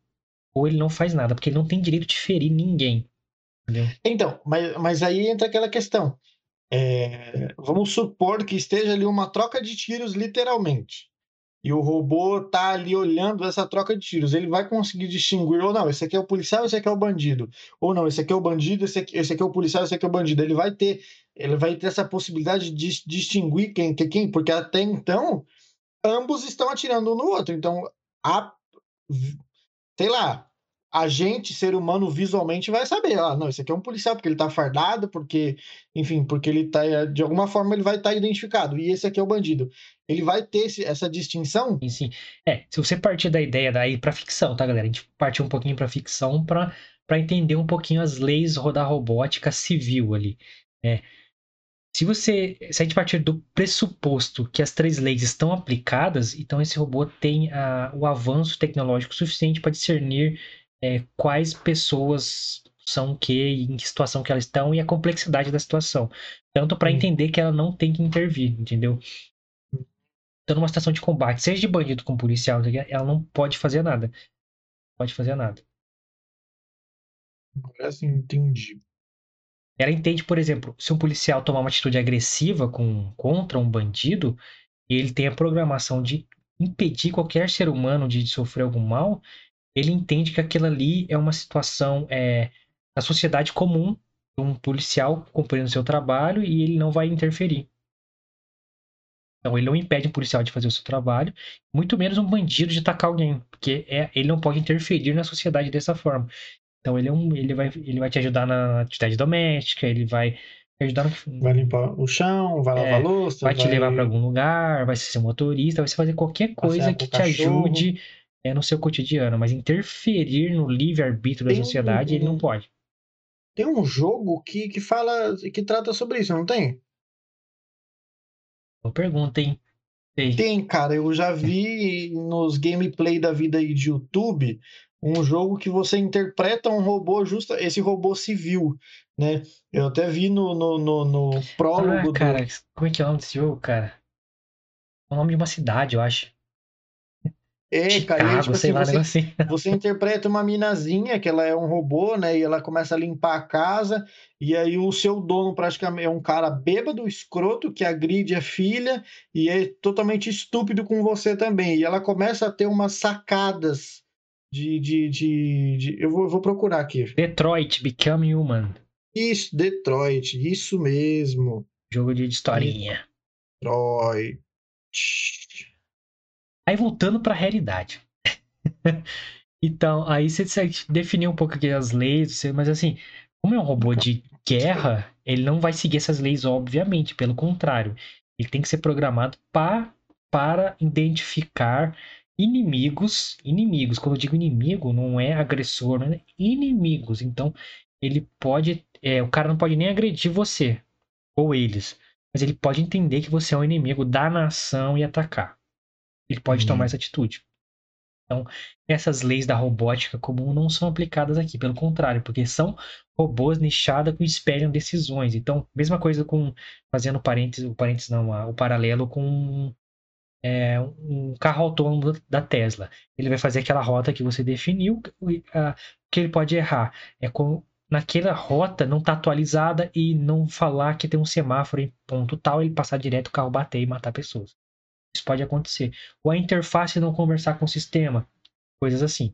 S1: ou ele não faz nada, porque ele não tem direito de ferir ninguém. Entendeu?
S2: Então, mas, mas aí entra aquela questão. É, vamos supor que esteja ali uma troca de tiros, literalmente. E o robô tá ali olhando essa troca de tiros. Ele vai conseguir distinguir, ou não, esse aqui é o policial, esse aqui é o bandido. Ou não, esse aqui é o bandido, esse aqui, esse aqui é o policial, esse aqui é o bandido. Ele vai ter, ele vai ter essa possibilidade de dis- distinguir quem que quem, porque até então ambos estão atirando um no outro. Então, a, sei lá, a gente, ser humano, visualmente vai saber, ah, não, esse aqui é um policial, porque ele tá fardado, porque, enfim, porque ele tá, de alguma forma, ele vai estar identificado, e esse aqui é o bandido. Ele vai ter esse- essa distinção?
S1: E sim, é, se você partir da ideia daí pra ficção, tá, galera? A gente partiu um pouquinho pra ficção pra, pra entender um pouquinho as leis da robótica civil ali. É, se você. Se a gente partir do pressuposto que as três leis estão aplicadas, então esse robô tem a, o avanço tecnológico suficiente para discernir é, quais pessoas são o que, em que situação que elas estão e a complexidade da situação. Tanto para
S2: Hum.
S1: entender que ela não tem que intervir, entendeu? Então, numa situação de combate, seja de bandido com policial, ela não pode fazer nada. Não pode fazer nada.
S2: Sim, entendi.
S1: Ela entende, por exemplo, se um policial tomar uma atitude agressiva com, contra um bandido, ele tem a programação de impedir qualquer ser humano de sofrer algum mal, ele entende que aquilo ali é uma situação é, da sociedade comum, um policial cumprindo seu trabalho e ele não vai interferir. Então ele não impede um policial de fazer o seu trabalho, muito menos um bandido de atacar alguém, porque é, ele não pode interferir na sociedade dessa forma. Então ele, é um, ele, vai, ele vai te ajudar na atividade doméstica, ele vai te ajudar no,
S2: Vai limpar o chão, vai lavar
S1: É,
S2: louça,
S1: vai te levar para algum lugar, vai ser motorista, vai fazer qualquer coisa que te
S2: cachorro.
S1: ajude é, no seu cotidiano, mas interferir no livre-arbítrio da
S2: Tem
S1: sociedade ele não
S2: um-
S1: pode.
S2: Tem um jogo que, que fala, que trata sobre isso, não tem?
S1: Boa pergunta, hein? Sei.
S2: Tem, cara, eu já vi nos gameplay da vida aí de YouTube um jogo que você interpreta um robô justo, esse robô civil, né? Eu até vi no, no, no, no
S1: Ah,
S2: prólogo do,
S1: cara, como é que é o nome desse jogo, cara? É o nome de uma cidade, eu acho.
S2: É, cara,
S1: Chicago,
S2: tipo assim,
S1: lá,
S2: você,
S1: assim.
S2: você interpreta uma minazinha, que ela é um robô, né? E ela começa a limpar a casa, e aí o seu dono praticamente é um cara bêbado, escroto, que agride a filha e é totalmente estúpido com você também. E ela começa a ter umas sacadas de. de, de, de- Eu, vou, eu vou procurar aqui.
S1: Detroit Become Human.
S2: Isso, Detroit, isso mesmo.
S1: Jogo de historinha.
S2: Detroit.
S1: Aí voltando para a realidade. então, aí você definiu um pouco aqui as leis, mas assim, como é um robô de guerra, ele não vai seguir essas leis, obviamente, pelo contrário. Ele tem que ser programado pa, para identificar inimigos. Inimigos, quando eu digo inimigo, não é agressor, não é inimigos. Então, ele pode. é, o cara não pode nem agredir você ou eles, mas ele pode entender que você é um inimigo da nação e atacar ele pode
S2: Uhum.
S1: tomar essa atitude. Então, essas leis da robótica comum não são aplicadas aqui, pelo contrário, porque são robôs nichados que espelham decisões. Então, mesma coisa com fazendo parênteses, o parênteses não, o paralelo com é, um carro autônomo da Tesla. Ele vai fazer aquela rota que você definiu, e, ah, o que ele pode errar é com naquela rota não está atualizada e não falar que tem um semáforo em ponto tal, ele passar direto o carro bater e matar pessoas. Isso pode acontecer. Ou a interface não conversar com o sistema, coisas assim.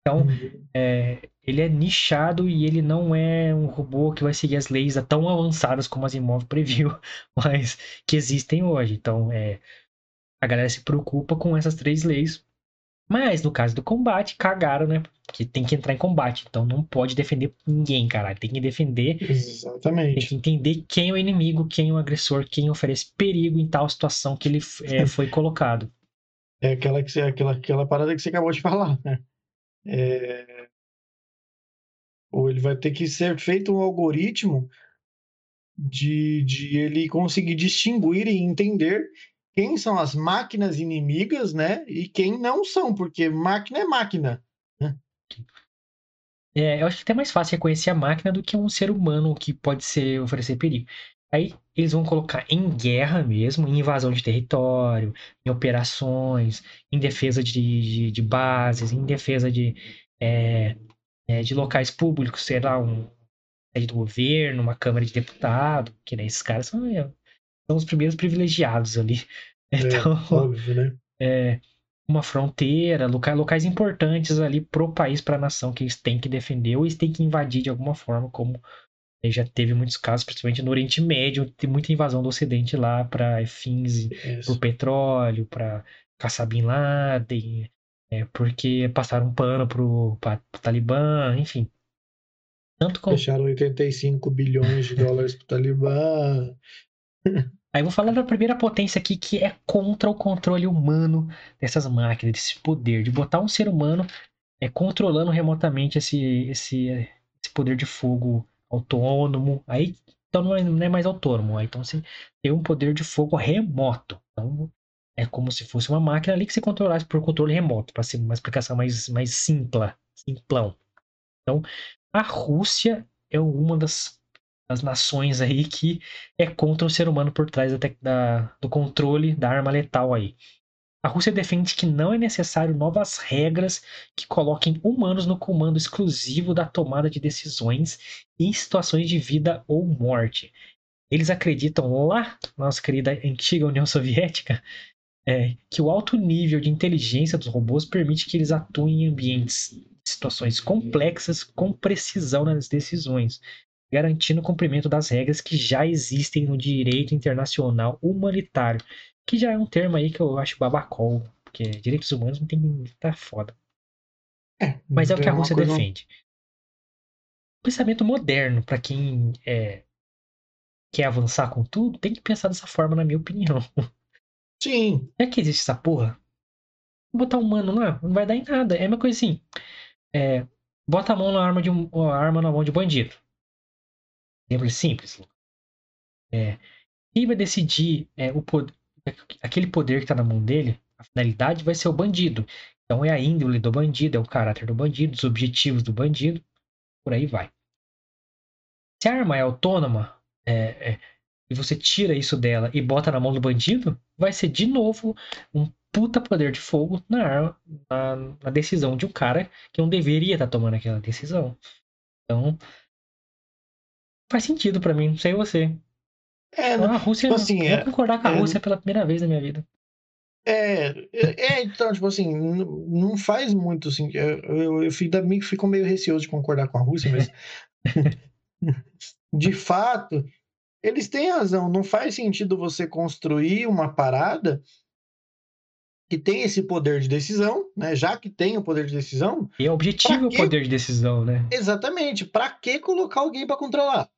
S1: Então, é, ele é nichado e ele não é um robô que vai seguir as leis tão avançadas como as Imóvel previu, mas que existem hoje. Então, é, a galera se preocupa com essas três leis. Mas no caso do combate, cagaram, né? Porque tem que entrar em combate. Então não pode defender ninguém, caralho. Tem que defender tem
S2: Exatamente.
S1: que entender quem é o inimigo, quem é o agressor, quem oferece perigo em tal situação que ele é, foi colocado.
S2: É aquela, que você, aquela, aquela parada que você acabou de falar, né? É... Ou ele vai ter que ser feito um algoritmo de, de ele conseguir distinguir e entender quem são as máquinas inimigas, né? E quem não são, porque máquina é máquina.
S1: É, eu acho que é até mais fácil reconhecer a máquina do que um ser humano que pode ser oferecer perigo. Aí eles vão colocar em guerra mesmo, em invasão de território, em operações, em defesa de, de, de bases, em defesa de, é, é, de locais públicos, sei lá, um sede do governo, uma Câmara de Deputado, que né, esses caras são, são os primeiros privilegiados ali. Então,
S2: É, óbvio, né?
S1: é, uma fronteira, loca- locais importantes ali pro país, pra nação que eles têm que defender ou eles têm que invadir de alguma forma, como eh, já teve muitos casos, principalmente no Oriente Médio, tem muita invasão do Ocidente lá para fins
S2: Isso.
S1: pro petróleo, para caçar Bin Laden, é, porque passaram um pano pro, pra, pro Talibã, enfim. Tanto com,
S2: Fecharam 85 bilhões de dólares pro Talibã.
S1: Aí vou falar da primeira potência aqui que é contra o controle humano dessas máquinas, desse poder, de botar um ser humano é, controlando remotamente esse, esse, esse poder de fogo autônomo. Aí então não é, é mais autônomo. Então você tem um poder de fogo remoto. Então é como se fosse uma máquina ali que você controlasse por controle remoto, para ser uma explicação mais, mais simpla, simplão. Então, a Rússia é uma das, das nações aí que é contra o ser humano por trás da, da, do controle da arma letal aí. A Rússia defende que não é necessário novas regras que coloquem humanos no comando exclusivo da tomada de decisões em situações de vida ou morte. Eles acreditam lá, nossa querida antiga União Soviética, é, que o alto nível de inteligência dos robôs permite que eles atuem em ambientes, situações complexas com precisão nas decisões, garantindo o cumprimento das regras que já existem no direito internacional humanitário que já é um termo aí que eu acho babacol, porque direitos humanos não tem. tá foda. É, Mas é o que a Rússia coisa... defende. pensamento moderno, para quem é, quer avançar com tudo, tem que pensar dessa forma, na minha opinião.
S2: Sim.
S1: É que existe essa porra. Botar um mano lá, não vai dar em nada. É uma coisa assim. É, bota a mão na arma de um, arma na mão de um bandido. Simples, simples. É, quem vai decidir é, o poder, aquele poder que está na mão dele, a finalidade vai ser o bandido. Então é a índole do bandido, é o caráter do bandido, os objetivos do bandido, por aí vai. Se a arma é autônoma é, é, e você tira isso dela e bota na mão do bandido, vai ser de novo um puta poder de fogo na, arma, na, na decisão de um cara que não deveria estar tá tomando aquela decisão. Então faz sentido para mim, não sei você. É, a Rússia, tipo assim, vou é, concordar com a é, Rússia pela primeira vez na minha vida.
S2: É, é, é então, tipo assim, não faz muito assim. Eu, eu, eu fico, fico meio receoso de concordar com a Rússia, mas de fato, eles têm razão. Não faz sentido você construir uma parada que tem esse poder de decisão, né? Já que tem o poder de decisão.
S1: E é objetivo o poder de decisão, né?
S2: Exatamente. Para que colocar alguém para controlar?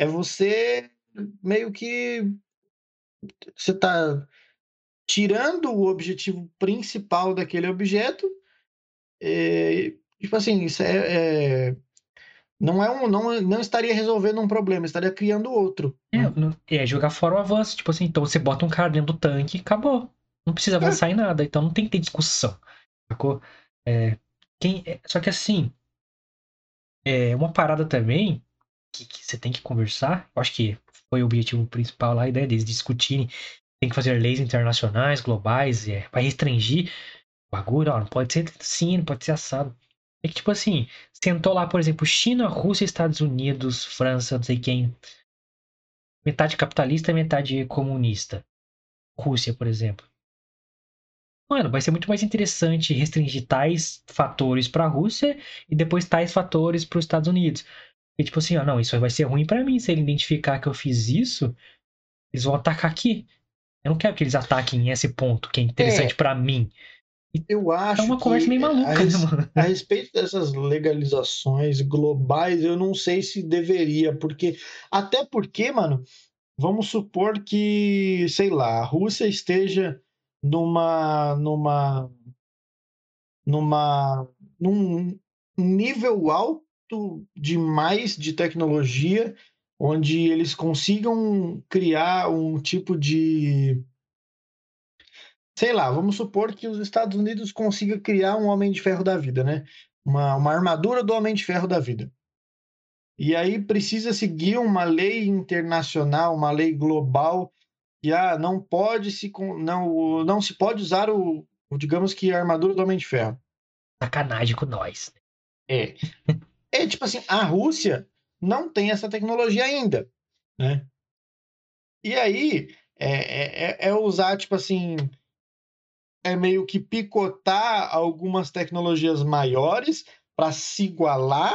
S2: É você meio que você está tirando o objetivo principal daquele objeto. É, tipo assim, isso é, é, não é um, não, não estaria resolvendo um problema, estaria criando outro.
S1: É, né? é jogar fora o avanço. Tipo assim, então você bota um cara dentro do tanque e acabou. Não precisa é. avançar é. em nada, então não tem que ter discussão. Sacou? É, quem, é, só que assim, é uma parada também que, que, você tem que conversar. Eu acho que foi o objetivo principal lá, a ideia deles discutirem. Tem que fazer leis internacionais, globais, é, para restringir o bagulho. Ó, não pode ser assim, não pode ser assado. É que, tipo assim, sentou lá, por exemplo, China, Rússia, Estados Unidos, França, não sei quem. Metade capitalista metade comunista. Rússia, por exemplo. Mano, vai ser muito mais interessante restringir tais fatores para a Rússia e depois tais fatores para os Estados Unidos. E tipo assim, ó, não, isso vai ser ruim para mim se ele identificar que eu fiz isso, eles vão atacar aqui. Eu não quero que eles ataquem esse ponto que é interessante é, para mim.
S2: E eu acho.
S1: É uma conversa meio maluca,
S2: a,
S1: né, mano?
S2: A respeito dessas legalizações globais, eu não sei se deveria, porque. Até porque, mano, vamos supor que, sei lá, a Rússia esteja numa. numa. numa. num nível alto demais de tecnologia, onde eles consigam criar um tipo de. Sei lá, vamos supor que os Estados Unidos consigam criar um Homem de Ferro da vida, né? Uma, uma armadura do Homem de Ferro da vida. E aí precisa seguir uma lei internacional, uma lei global, que ah, não pode se não, não se pode usar o, digamos que a armadura do Homem de Ferro.
S1: Sacanagem com nós.
S2: É. É tipo assim, a Rússia não tem essa tecnologia ainda, né? E aí é, é, é usar, tipo assim, é meio que picotar algumas tecnologias maiores para se igualar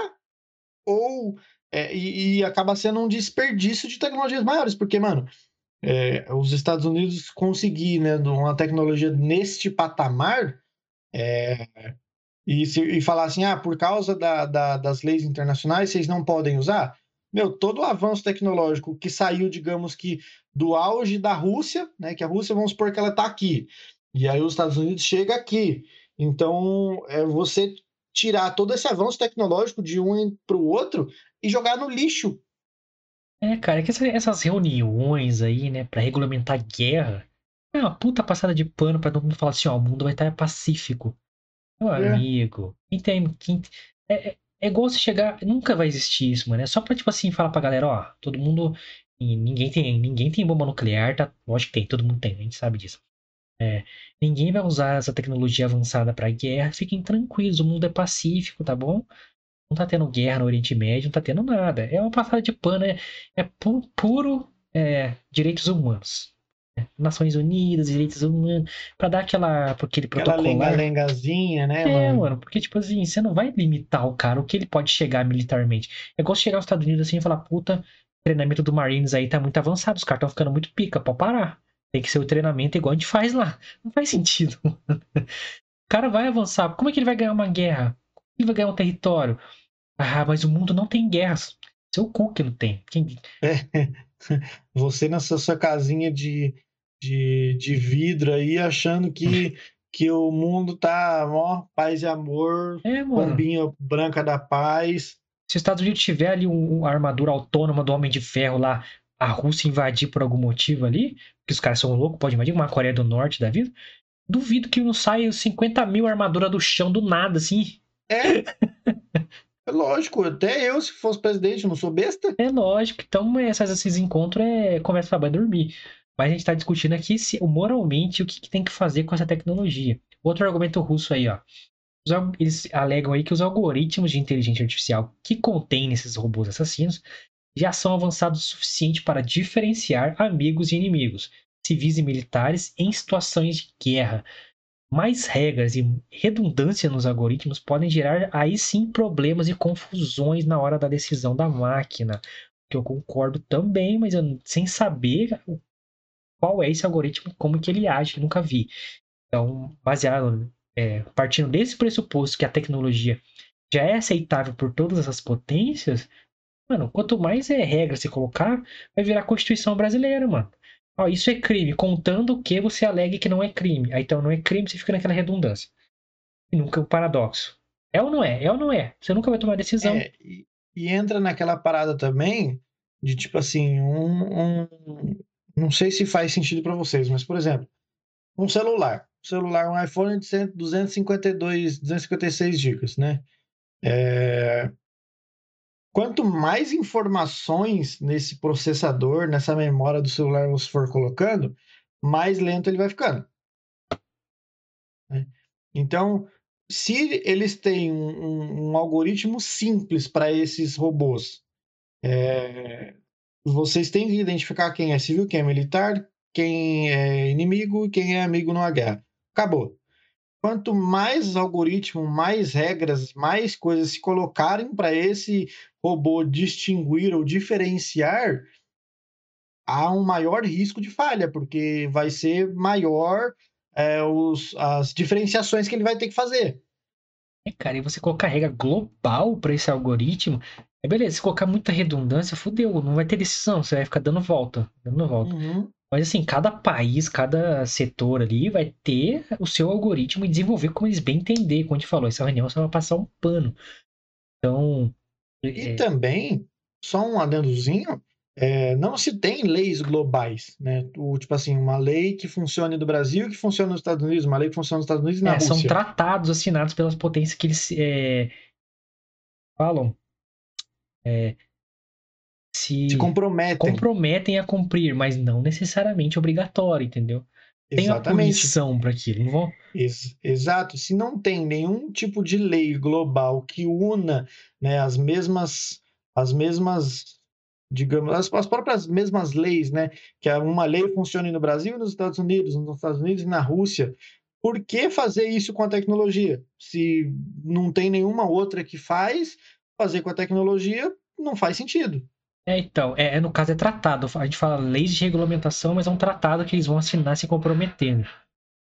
S2: ou é, e, e, acaba sendo um desperdício de tecnologias maiores, porque, mano, é, os Estados Unidos conseguir né, uma tecnologia neste patamar é, e, se, e falar assim, ah, por causa da, da, das leis internacionais, vocês não podem usar. Meu, todo o avanço tecnológico que saiu, digamos que, do auge da Rússia, né? Que a Rússia, vamos supor que ela está aqui. E aí os Estados Unidos chega aqui. Então, é você tirar todo esse avanço tecnológico de um para o outro e jogar no lixo.
S1: É, cara, é que essa- essas reuniões aí, né, pra regulamentar guerra, é uma puta passada de pano pra todo mundo falar assim, ó, o mundo vai estar pacífico. Meu
S2: É.
S1: amigo, quem tem, quem, é, é, é igual você chegar, nunca vai existir isso, mano, é só pra, tipo assim, falar pra galera, ó, todo mundo, ninguém tem, ninguém tem bomba nuclear, tá? Lógico que tem, todo mundo tem, a gente sabe disso. É, ninguém vai usar essa tecnologia avançada pra guerra, fiquem tranquilos, o mundo é pacífico, tá bom? Não tá tendo guerra no Oriente Médio, não tá tendo nada. É uma passada de pano, é, é pu- puro é, direitos humanos. Né? Nações Unidas, direitos humanos, pra dar aquela, aquele
S2: Aquela
S1: protocolo.
S2: lenga-lengazinha, né,
S1: É,
S2: mano?
S1: porque, tipo assim, você não vai limitar o cara, o que ele pode chegar militarmente. É igual chegar aos Estados Unidos assim e falar, puta, o treinamento do Marines aí tá muito avançado, os caras estão ficando muito pica, pode parar. Tem que ser o treinamento igual a gente faz lá. Não faz sentido. O cara vai avançar. Como é que ele vai ganhar uma guerra? Como ele vai ganhar um território? Ah, mas o mundo não tem guerras. Seu cu que não tem. Quem...
S2: Você nessa sua casinha de, de, de vidro aí, achando que, que o mundo tá, ó, paz e amor,
S1: É,
S2: bombinha branca da paz.
S1: Se os Estados Unidos tiver ali um- uma armadura autônoma do Homem de Ferro lá, a Rússia invadir por algum motivo ali, porque os caras são loucos, pode invadir uma Coreia do Norte da vida, duvido que não saia 50 mil armadura do chão do nada, assim.
S2: É, é lógico, até eu, se fosse presidente, não sou besta.
S1: É lógico. Então, essas, esses encontros é conversa pra dormir. Mas a gente tá discutindo aqui se, moralmente o que, que tem que fazer com essa tecnologia. Outro argumento russo aí, ó. Eles alegam aí que os algoritmos de inteligência artificial que contêm esses robôs assassinos já são avançados o suficiente para diferenciar amigos e inimigos, civis e militares em situações de guerra. Mais regras e redundância nos algoritmos podem gerar aí sim problemas e confusões na hora da decisão da máquina. Que eu concordo também, mas eu, sem saber o- qual é esse algoritmo, como que ele age, eu nunca vi. Então, baseado, é, partindo desse pressuposto que a tecnologia já é aceitável por todas essas potências, mano, quanto mais é regra se colocar, vai virar Constituição brasileira, mano. Ó, isso é crime, contando que você alegue que não é crime. Aí então não é crime, você fica naquela redundância. E nunca é um paradoxo. É ou não é? É ou não é? Você nunca vai tomar decisão.
S2: É, e, e entra naquela parada também de tipo assim, um, um- não sei se faz sentido para vocês, mas por exemplo, um celular, um celular, um iPhone de 100 252, 256 GB, né? É, Quanto mais informações nesse processador, nessa memória do celular você for colocando, mais lento ele vai ficando. né? Então, se eles têm um, um- um algoritmo simples para esses robôs, é, vocês têm que identificar quem é civil, quem é militar, quem é inimigo e quem é amigo numa guerra. Acabou. Quanto mais algoritmo, mais regras, mais coisas se colocarem para esse robô distinguir ou diferenciar, há um maior risco de falha, porque vai ser maior é, os, as diferenciações que ele vai ter que fazer.
S1: É, cara, e você colocar regra global para esse algoritmo, é beleza, se colocar muita redundância, fudeu, não vai ter decisão, você vai ficar dando volta, dando volta.
S2: Uhum.
S1: Mas assim, cada país, cada setor ali vai ter o seu algoritmo e desenvolver como eles bem entender. Como a gente falou, essa reunião só vai passar um pano. Então.
S2: E
S1: é,
S2: também, só um adendozinho, é, não se tem leis globais, né? O, tipo assim, uma lei que funcione no Brasil, que funcione nos Estados Unidos, uma lei que funcione nos Estados Unidos e na
S1: é, são
S2: Rússia.
S1: tratados assinados pelas potências que eles é, falam. É, se
S2: Se comprometem.
S1: comprometem a cumprir, mas não necessariamente obrigatório, entendeu? Tem a
S2: Exatamente.
S1: punição para aquilo. Não vão...
S2: Ex- exato. Se não tem nenhum tipo de lei global que una né, as mesmas, as mesmas, digamos, as, as próprias mesmas leis, né? Que uma lei funcione no Brasil, nos Estados Unidos, nos Estados Unidos e na Rússia. Por que fazer isso com a tecnologia? Se não tem nenhuma outra que faz, fazer com a tecnologia não faz sentido.
S1: É, então, é, é, no caso é tratado. A gente fala leis de regulamentação, mas é um tratado que eles vão assinar se comprometendo.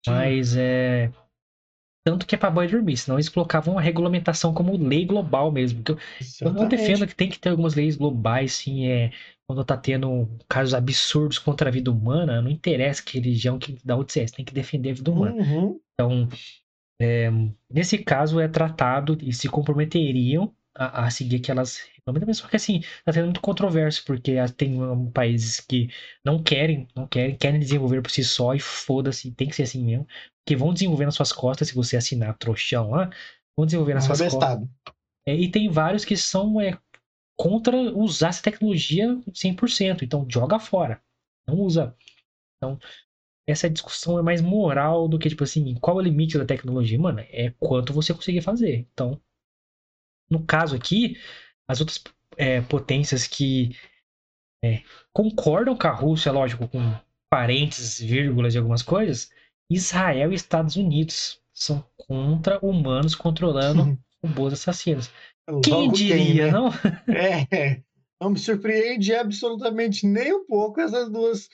S1: Mas é. Tanto que é pra banho dormir, senão eles colocavam a regulamentação como lei global mesmo. Eu, eu não defendo que tem que ter algumas leis globais, sim, é. Quando tá tendo casos absurdos contra a vida humana, não interessa que religião que da onde você é, você tem que defender a vida humana.
S2: Uhum.
S1: Então, é, nesse caso é tratado e se comprometeriam a, a seguir aquelas recomendações. Só que assim, tá sendo muito controverso, porque tem países que não querem, não querem, querem desenvolver por si só e foda-se, tem que ser assim mesmo. Que vão desenvolver nas suas costas, se você assinar trouxão lá, vão desenvolver nas suas costas. É, e tem vários que são é, contra usar essa tecnologia 100%. Então, joga fora. Não usa. Então, essa discussão é mais moral do que, tipo assim, qual é o limite da tecnologia? Mano, é quanto você conseguir fazer. Então, no caso aqui, as outras é, potências que é, concordam com a Rússia, lógico, com parênteses, vírgulas de algumas coisas, Israel e Estados Unidos são contra humanos controlando robôs assassinos. Quem diria, né? não?
S2: É, não me surpreende absolutamente nem um pouco essas duas,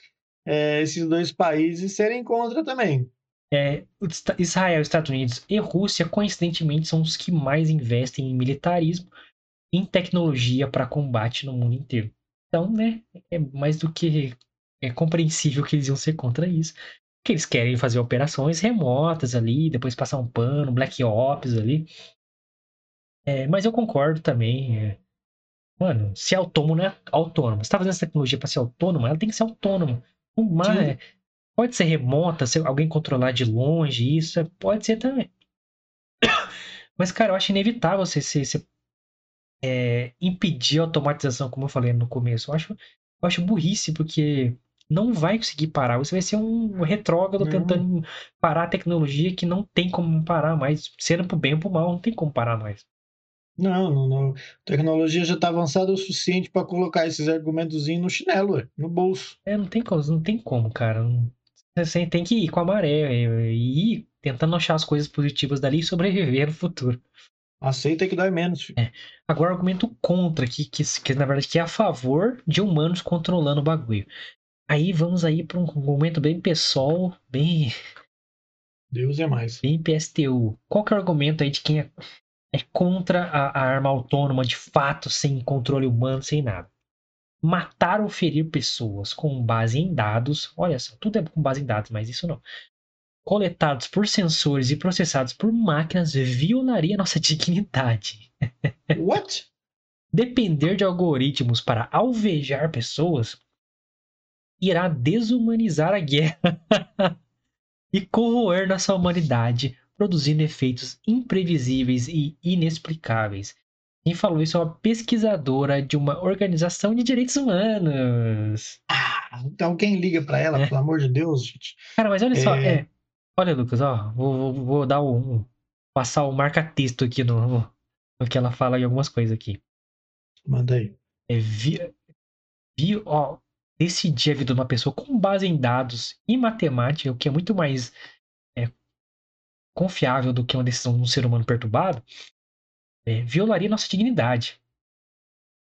S2: é, esses dois países serem contra também.
S1: É, Israel, Estados Unidos e Rússia, coincidentemente, são os que mais investem em militarismo, em tecnologia para combate no mundo inteiro. Então, né, é mais do que é compreensível que eles iam ser contra isso. Que eles querem fazer operações remotas ali, depois passar um pano, Black Ops ali. É, mas eu concordo também. É, mano, se é autônomo, não é autônomo. Você tá fazendo essa tecnologia para ser autônomo, ela tem que ser autônoma. Mas, pode ser remota, se alguém controlar de longe, isso é, pode ser também. Mas, cara, eu acho inevitável você, você, você é, impedir a automatização, como eu falei no começo. Eu acho, eu acho burrice, porque não vai conseguir parar. Você vai ser um retrógrado não. tentando parar a tecnologia que não tem como parar mais. Sendo pro bem ou pro mal, não tem como parar mais.
S2: Não, não, não. A tecnologia já está avançada o suficiente para colocar esses argumentos no chinelo, no bolso.
S1: É, não tem como, não tem como, cara. Você tem que ir com a maré e ir tentando achar as coisas positivas dali e sobreviver no futuro.
S2: Aceita que dói menos.
S1: É. Agora, argumento contra, que, que, que na verdade que é a favor de humanos controlando o bagulho. Aí vamos aí para um argumento bem pessoal, bem.
S2: Deus é mais.
S1: Bem PSTU. Qual que é o argumento aí de quem é é contra a, a arma autônoma de fato, sem controle humano, sem nada. Matar ou ferir pessoas com base em dados, olha só, tudo é com base em dados, mas isso não. Coletados por sensores e processados por máquinas violaria nossa dignidade.
S2: What?
S1: Depender de algoritmos para alvejar pessoas irá desumanizar a guerra e corroer nossa humanidade produzindo efeitos imprevisíveis e inexplicáveis. Quem falou isso é uma pesquisadora de uma organização de direitos humanos.
S2: Ah, então quem liga para ela, é. pelo amor de Deus, gente?
S1: Cara, mas olha é... só, é... olha, Lucas, ó, vou, vou, vou dar um, passar o um marca-texto aqui no, no que ela fala em algumas coisas aqui.
S2: Manda aí.
S1: É vi, vi, ó, decidir a vida de uma pessoa com base em dados e matemática, o que é muito mais confiável do que uma decisão de um ser humano perturbado, é, violaria nossa dignidade.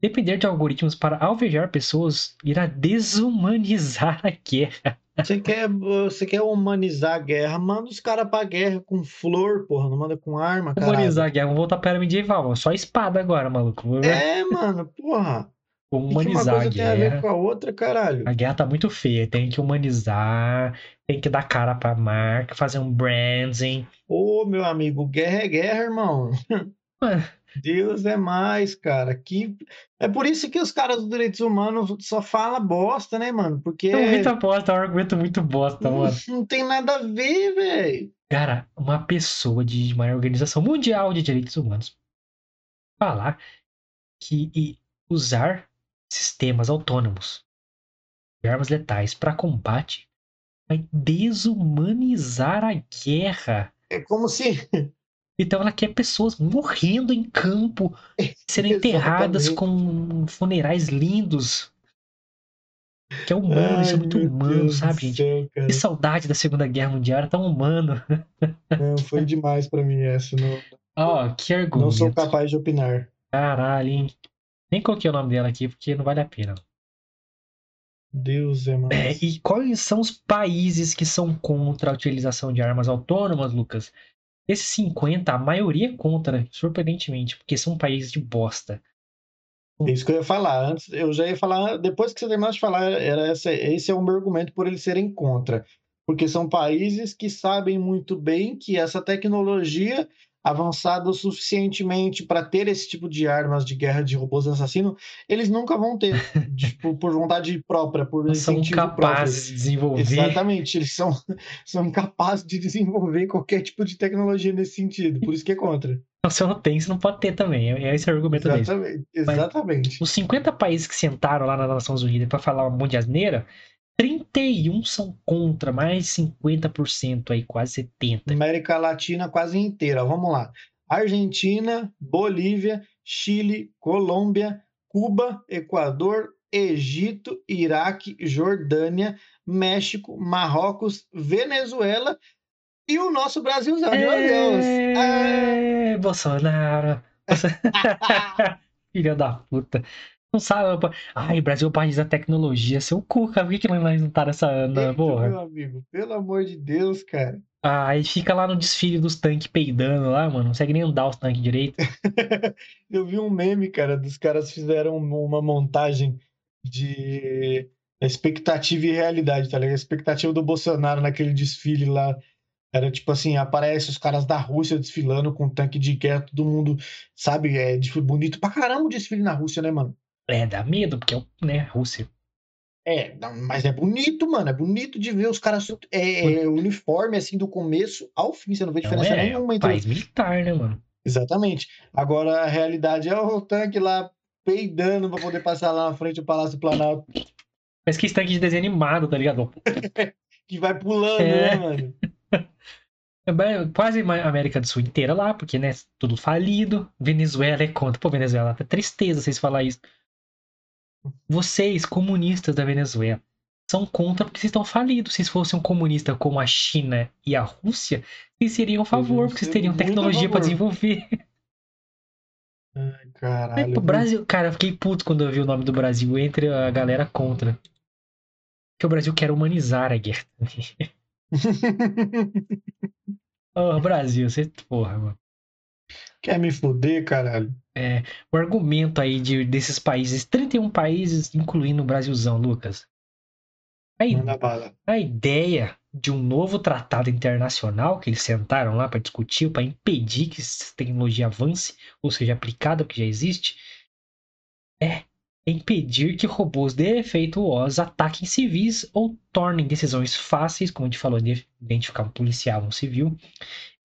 S1: Depender de algoritmos para alvejar pessoas irá desumanizar a guerra.
S2: Você quer, você quer humanizar a guerra? Manda os caras pra guerra com flor, porra, não manda com arma, cara.
S1: Humanizar a guerra, vamos voltar para a medieval, só espada agora, maluco.
S2: É, mano, porra.
S1: Humanizar
S2: que
S1: a guerra. Tem
S2: a ver com a outra, caralho.
S1: A guerra tá muito feia, tem que humanizar, tem que dar cara pra marca, fazer um branding.
S2: Ô, meu amigo, guerra é guerra, irmão. Deus é mais, cara. Que... É por isso que os caras dos direitos humanos só falam bosta, né, mano? Porque.
S1: É muita bosta, é um argumento muito bosta, mano.
S2: Não tem nada a ver, velho.
S1: Cara, uma pessoa de uma organização mundial de direitos humanos falar que usar sistemas autônomos de armas letais para combate vai desumanizar a guerra.
S2: É como se.
S1: Então ela quer pessoas morrendo em campo, sendo enterradas com funerais lindos. Que é humano, Ai, isso é muito humano, Deus sabe, gente? Céu, que saudade da Segunda Guerra Mundial, era tão humano.
S2: Não, foi demais para mim essa. Não...
S1: Ó, oh, que argumento.
S2: Não sou capaz de opinar.
S1: Caralho, hein? Nem coloquei o nome dela aqui porque não vale a pena.
S2: Deus é mais.
S1: É, e quais são os países que são contra a utilização de armas autônomas, Lucas? Esses 50, a maioria é contra, surpreendentemente, porque são países de bosta.
S2: É isso que eu ia falar. Antes, eu já ia falar, depois que você terminasse de falar, era essa, esse é o meu argumento por eles serem contra. Porque são países que sabem muito bem que essa tecnologia avançado suficientemente para ter esse tipo de armas de guerra de robôs assassinos, eles nunca vão ter, tipo, por vontade própria, por
S1: são capazes
S2: próprio.
S1: de desenvolver.
S2: Exatamente, eles são, são incapazes de desenvolver qualquer tipo de tecnologia nesse sentido, por isso que é contra.
S1: Se eu não tenho, você não pode ter também. É esse o argumento deles.
S2: Exatamente, exatamente.
S1: Os 50 países que sentaram lá nas Nações Unidas para falar um monte de asneira, 31 são contra, mais 50% aí, quase 70%.
S2: América Latina quase inteira. Vamos lá. Argentina, Bolívia, Chile, Colômbia, Cuba, Equador, Egito, Iraque, Jordânia, México, Marrocos, Venezuela e o nosso Brasilzão. Meu Deus!
S1: É, Bolsonaro. Filha da puta. Não sabe. Ai, Brasil é o país da tecnologia. Seu cu, cara. Por que, que nós não tá nessa. Na,
S2: Eita,
S1: porra?
S2: meu amigo, pelo amor de Deus, cara.
S1: Ah, aí fica lá no desfile dos tanques peidando lá, mano. Não consegue nem andar os tanques direito.
S2: Eu vi um meme, cara, dos caras fizeram uma montagem de expectativa e realidade, tá ligado? A expectativa do Bolsonaro naquele desfile lá era tipo assim, aparece os caras da Rússia desfilando com tanque de guerra, todo mundo, sabe, é bonito pra caramba o desfile na Rússia, né, mano?
S1: É, dá medo, porque é, né, Rússia.
S2: É, não, mas é bonito, mano, é bonito de ver os caras é, é, uniforme assim do começo ao fim, você não vê
S1: Não
S2: diferença
S1: é,
S2: nenhuma entre
S1: país militar, né, mano?
S2: Exatamente. Agora a realidade é o tanque lá peidando pra poder passar lá na frente do Palácio Planalto,
S1: Mas que tanque de desenho animado, tá ligado?
S2: que vai pulando,
S1: É.
S2: né, mano?
S1: É Quase a América do Sul inteira lá, porque, né, tudo falido. Venezuela é contra. Pô, Venezuela, tá tristeza vocês falar isso. Vocês, comunistas da Venezuela, são contra porque vocês estão falidos. Se fosse um comunista como a China e a Rússia, vocês seriam a favor, porque vocês teriam tecnologia pra
S2: favor.
S1: desenvolver.
S2: Ai, caralho.
S1: Brasil, cara, eu fiquei puto quando eu vi o nome do Brasil entre a galera contra. Porque o Brasil quer humanizar a guerra. Ô, Brasil, você. Porra, mano.
S2: Quer me fuder, caralho?
S1: o argumento aí de, desses países, 31 países, incluindo o Brasilzão, Lucas. A, a ideia de um novo tratado internacional que eles sentaram lá para discutir, para impedir que essa tecnologia avance, ou seja, aplicada, porque já existe, é impedir que robôs defeituosos ataquem civis ou tornem decisões fáceis, como a gente falou, de identificar um policial, um civil,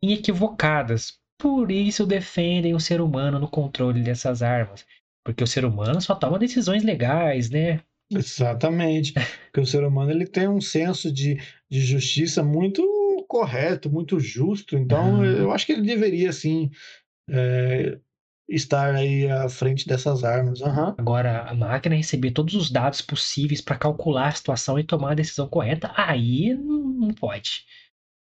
S1: e equivocadas. Por isso defendem o ser humano no controle dessas armas. Porque o ser humano só toma decisões legais, né?
S2: Exatamente. Porque o ser humano ele tem um senso de, de justiça muito correto, muito justo. Então,
S1: Uhum.
S2: eu acho que ele deveria, sim, é, estar aí à frente dessas armas. Aham.
S1: Agora, a máquina receber todos os dados possíveis para calcular a situação e tomar a decisão correta, aí não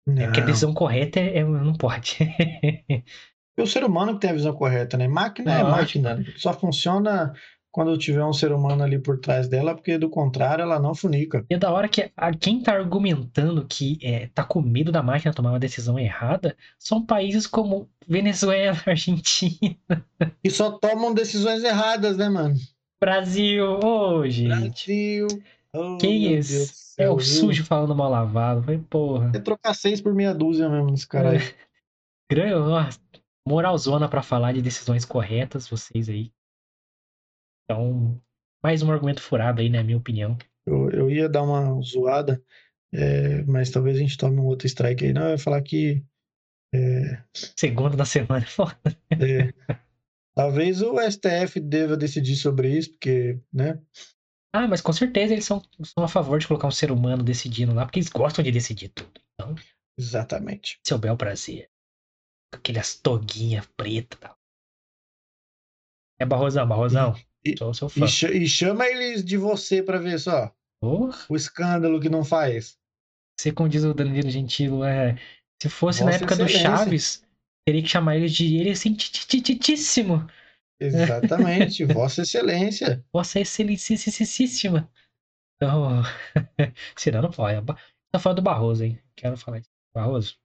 S1: não pode. É porque a
S2: Não.
S1: decisão correta é, é- não pode.
S2: É o ser humano que tem a visão correta, né? Máquina é
S1: Lógico.
S2: máquina. Só funciona quando tiver um ser humano ali por trás dela, porque do contrário ela não funica.
S1: E é da hora que a, quem tá argumentando que é, tá com medo da máquina tomar uma decisão errada são países como Venezuela, Argentina,
S2: E só tomam decisões erradas, né, mano?
S1: Brasil. Ô, gente.
S2: Brasil. Oh,
S1: Quem é esse? É o sujo falando mal lavado. Falei, porra.
S2: É trocar seis por meia dúzia mesmo nesse cara aí.
S1: Gran- ó, Moralzona pra falar de decisões corretas, vocês aí. Então, mais um argumento furado aí, na minha opinião.
S2: Eu, eu ia dar uma zoada, é, mas talvez a gente tome um outro strike aí. Não, eu ia falar que
S1: Segunda da semana, foda.
S2: é, talvez o STF deva decidir sobre isso, porque, né?
S1: Ah, mas com certeza eles são, são a favor de colocar um ser humano decidindo lá, porque eles gostam de decidir tudo. Então,
S2: Exatamente.
S1: seu bel prazer. Com aquelas toguinha preta tal. É Barrosão, Barrosão.
S2: E-
S1: Sou seu fã.
S2: E, e chama eles de você pra ver só
S1: Porra,
S2: o escândalo que não faz.
S1: você, como diz o Danilo Gentili, é, se fosse na
S2: Vossa
S1: época do
S2: Excelência.
S1: Chaves, teria que chamar ele de ele assim, tititíssimo.
S2: Exatamente, Vossa Excelência.
S1: Vossa Excelentíssima. Então, senão não pode. Tá falando do Barroso, hein? Quero falar disso. Barroso.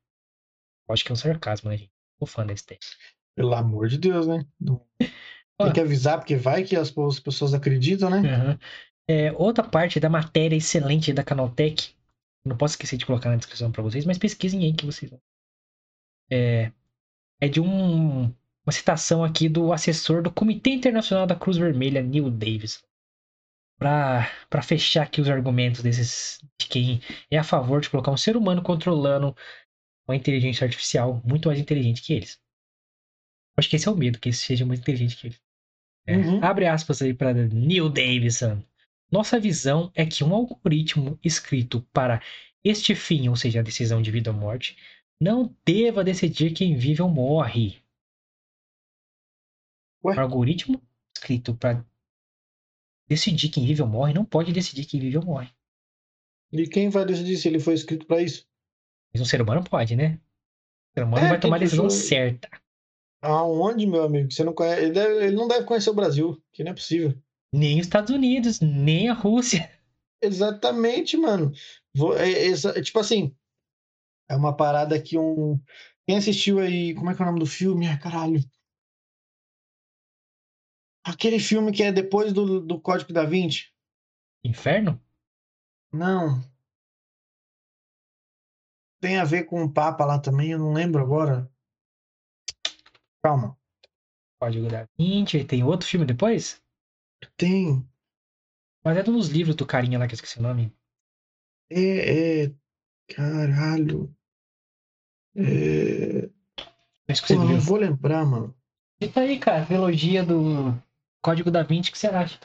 S1: Acho que é um sarcasmo, né, gente? Tô fã desse tempo.
S2: Pelo amor de Deus, né? Tem que avisar, porque vai que as, pessoas acreditam, né?
S1: Aham. É, outra parte da matéria excelente da Canaltech, não posso esquecer de colocar na descrição para vocês, mas pesquisem aí que vocês vão. É, é de um, uma citação aqui do assessor do Comitê Internacional da Cruz Vermelha, Neil Davis. Para fechar aqui os argumentos desses de quem é a favor de colocar um ser humano controlando uma inteligência artificial muito mais inteligente que eles. Acho que esse é o medo, que eles sejam mais inteligentes que eles. É. Uhum. Abre aspas aí para Neil Davidson. Nossa visão é que um algoritmo escrito para este fim, ou seja, a decisão de vida ou morte, não deva decidir quem vive ou morre. Ué? Um algoritmo escrito para decidir quem vive ou morre não pode decidir quem vive ou morre.
S2: E quem vai decidir se ele foi escrito para isso?
S1: Mas um ser humano pode, né? O ser humano é, vai tomar a decisão certa.
S2: Aonde, meu amigo? Você não conhece. Ele, deve... ele não deve conhecer o Brasil, que não é possível.
S1: Nem os Estados Unidos, nem a Rússia.
S2: Exatamente, mano. Vou, é, é, é, tipo assim, é uma parada que um. Quem assistiu aí. Como é que é o nome do filme? Ah, caralho. Aquele filme que é depois do, do Código da Vinci.
S1: Inferno?
S2: Não. Tem a ver com o Papa lá também, eu não lembro agora. Calma.
S1: Código da Vinci. Tem outro filme depois?
S2: Tem.
S1: Mas é dos livros do carinha lá que eu esqueci o nome.
S2: É, é. Caralho. É. Pô, não vou lembrar, mano.
S1: Eita aí, cara. Trilogia do Código da Vinci, o que você acha?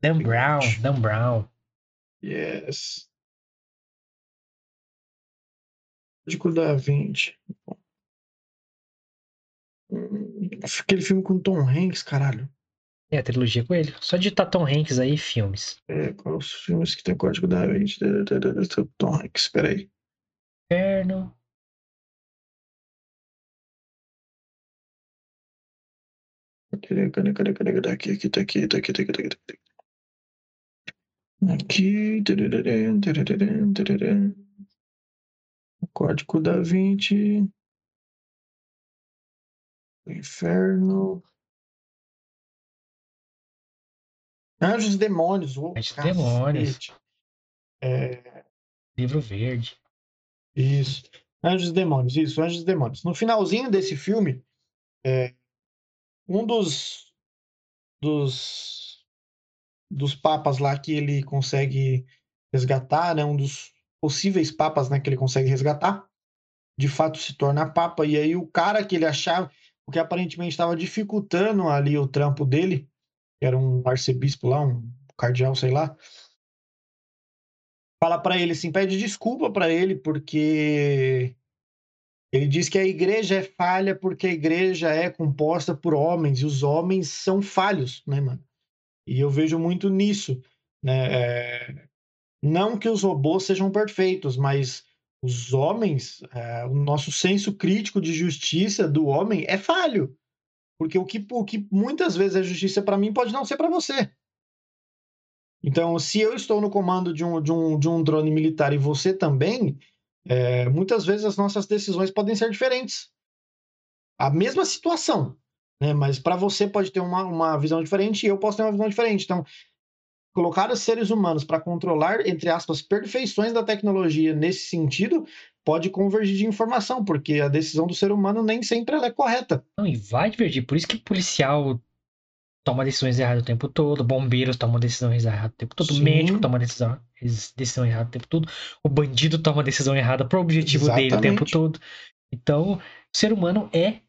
S1: Dan Brown, Dan Brown.
S2: Yes. Código da Vinci. Hum, aquele filme com Tom Hanks, caralho.
S1: É, a trilogia com ele. Só digitar Tom Hanks aí, filmes.
S2: É, quais os filmes que tem código da Vinci? Tom Hanks, peraí.
S1: Inferno.
S2: Cadê, cadê, cadê, cadê, cadê? Aqui, aqui, tá aqui, tá aqui, tá aqui, tá aqui, tá aqui. Aqui. Código da Vinci. Inferno. Anjos e Demônios. Oh,
S1: Anjos e Demônios. É... Livro Verde.
S2: Isso. Anjos e Demônios, isso, Anjos e Demônios. No finalzinho desse filme, é... um dos, dos dos papas lá que ele consegue resgatar, né, um dos possíveis papas né, que ele consegue resgatar, de fato se torna papa, e aí o cara que ele achava, o que aparentemente estava dificultando ali o trampo dele, que era um arcebispo lá, um cardeal, sei lá, fala para ele assim, pede desculpa para ele porque ele diz que a igreja é falha porque a igreja é composta por homens e os homens são falhos, né, mano? E eu vejo muito nisso, né? É... Não que os robôs sejam perfeitos, mas os homens, é, o nosso senso crítico de justiça do homem é falho. Porque o que, o que muitas vezes é justiça para mim pode não ser para você. Então, se eu estou no comando de um, de um, de um drone militar e você também, é, muitas vezes as nossas decisões podem ser diferentes. A mesma situação, né? mas para você pode ter uma, uma visão diferente e eu posso ter uma visão diferente. Então, colocar os seres humanos para controlar, entre aspas, perfeições da tecnologia nesse sentido, pode convergir de informação, porque a decisão do ser humano nem sempre é correta.
S1: Não, e vai divergir. Por isso que policial toma decisões erradas o tempo todo, bombeiros tomam decisões erradas o tempo todo, Sim. médico toma decisão, decisão errada o tempo todo, o bandido toma decisão errada pro objetivo Exatamente. dele o tempo todo. Então, o ser humano é,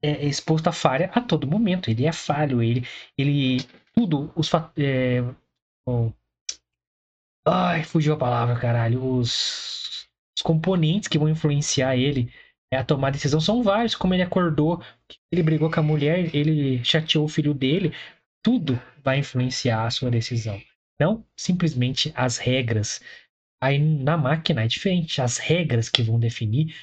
S1: é exposto à falha a todo momento. Ele é falho, ele, ele tudo, os é, oh, ai, fugiu a palavra, caralho, os, os componentes que vão influenciar ele a tomar decisão são vários, como ele acordou, ele brigou com a mulher, ele chateou o filho dele, tudo vai influenciar a sua decisão. Não simplesmente as regras. Aí na máquina é diferente, as regras que vão definir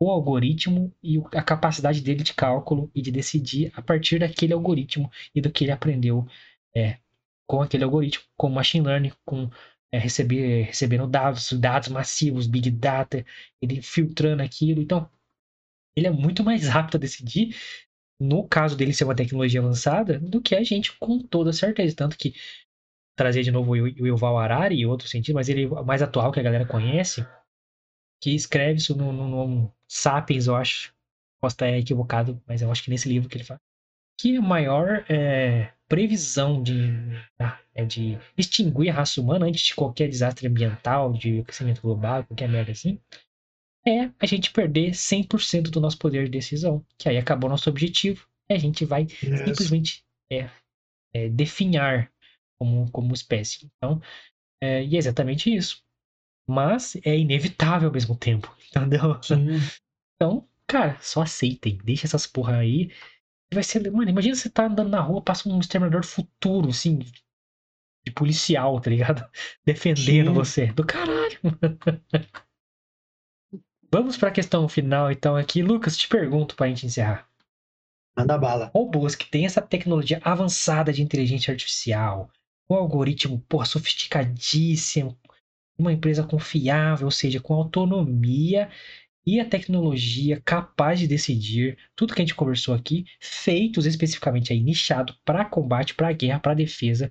S1: o algoritmo e a capacidade dele de cálculo e de decidir a partir daquele algoritmo e do que ele aprendeu é, com aquele algoritmo, com machine learning, com é, receber, recebendo dados, dados massivos, big data, ele filtrando aquilo. Então, ele é muito mais rápido a decidir, no caso dele ser uma tecnologia avançada, do que a gente com toda certeza. Tanto que trazer de novo o Yuval Harari e outro sentido, mas ele é mais atual que a galera conhece, que escreve isso no, no, no Sapiens, eu acho. Posso estar equivocado, mas eu acho que nesse livro que ele fala. Que a maior é, previsão de, tá, é de extinguir a raça humana antes de qualquer desastre ambiental, de aquecimento global, qualquer merda assim, é a gente perder 100% do nosso poder de decisão. Que aí acabou nosso objetivo e a gente vai
S2: Yes.
S1: simplesmente é, é, definhar como, como espécie. Então, é, e é exatamente isso. Mas é inevitável ao mesmo tempo, entendeu?
S2: Sim.
S1: Então, cara, só aceitem. Deixa essas porra aí. Vai ser. Mano, imagina você tá andando na rua, passa um exterminador futuro, assim, de policial, tá ligado? Defendendo
S2: Sim.
S1: você. Do caralho, Vamos pra questão final, então, aqui. Lucas, te pergunto pra gente encerrar.
S2: Manda bala.
S1: robôs que têm essa tecnologia avançada de inteligência artificial, um algoritmo porra, sofisticadíssimo, uma empresa confiável, ou seja, com autonomia e a tecnologia capaz de decidir tudo que a gente conversou aqui, feitos especificamente aí nichado para combate, para guerra, para defesa,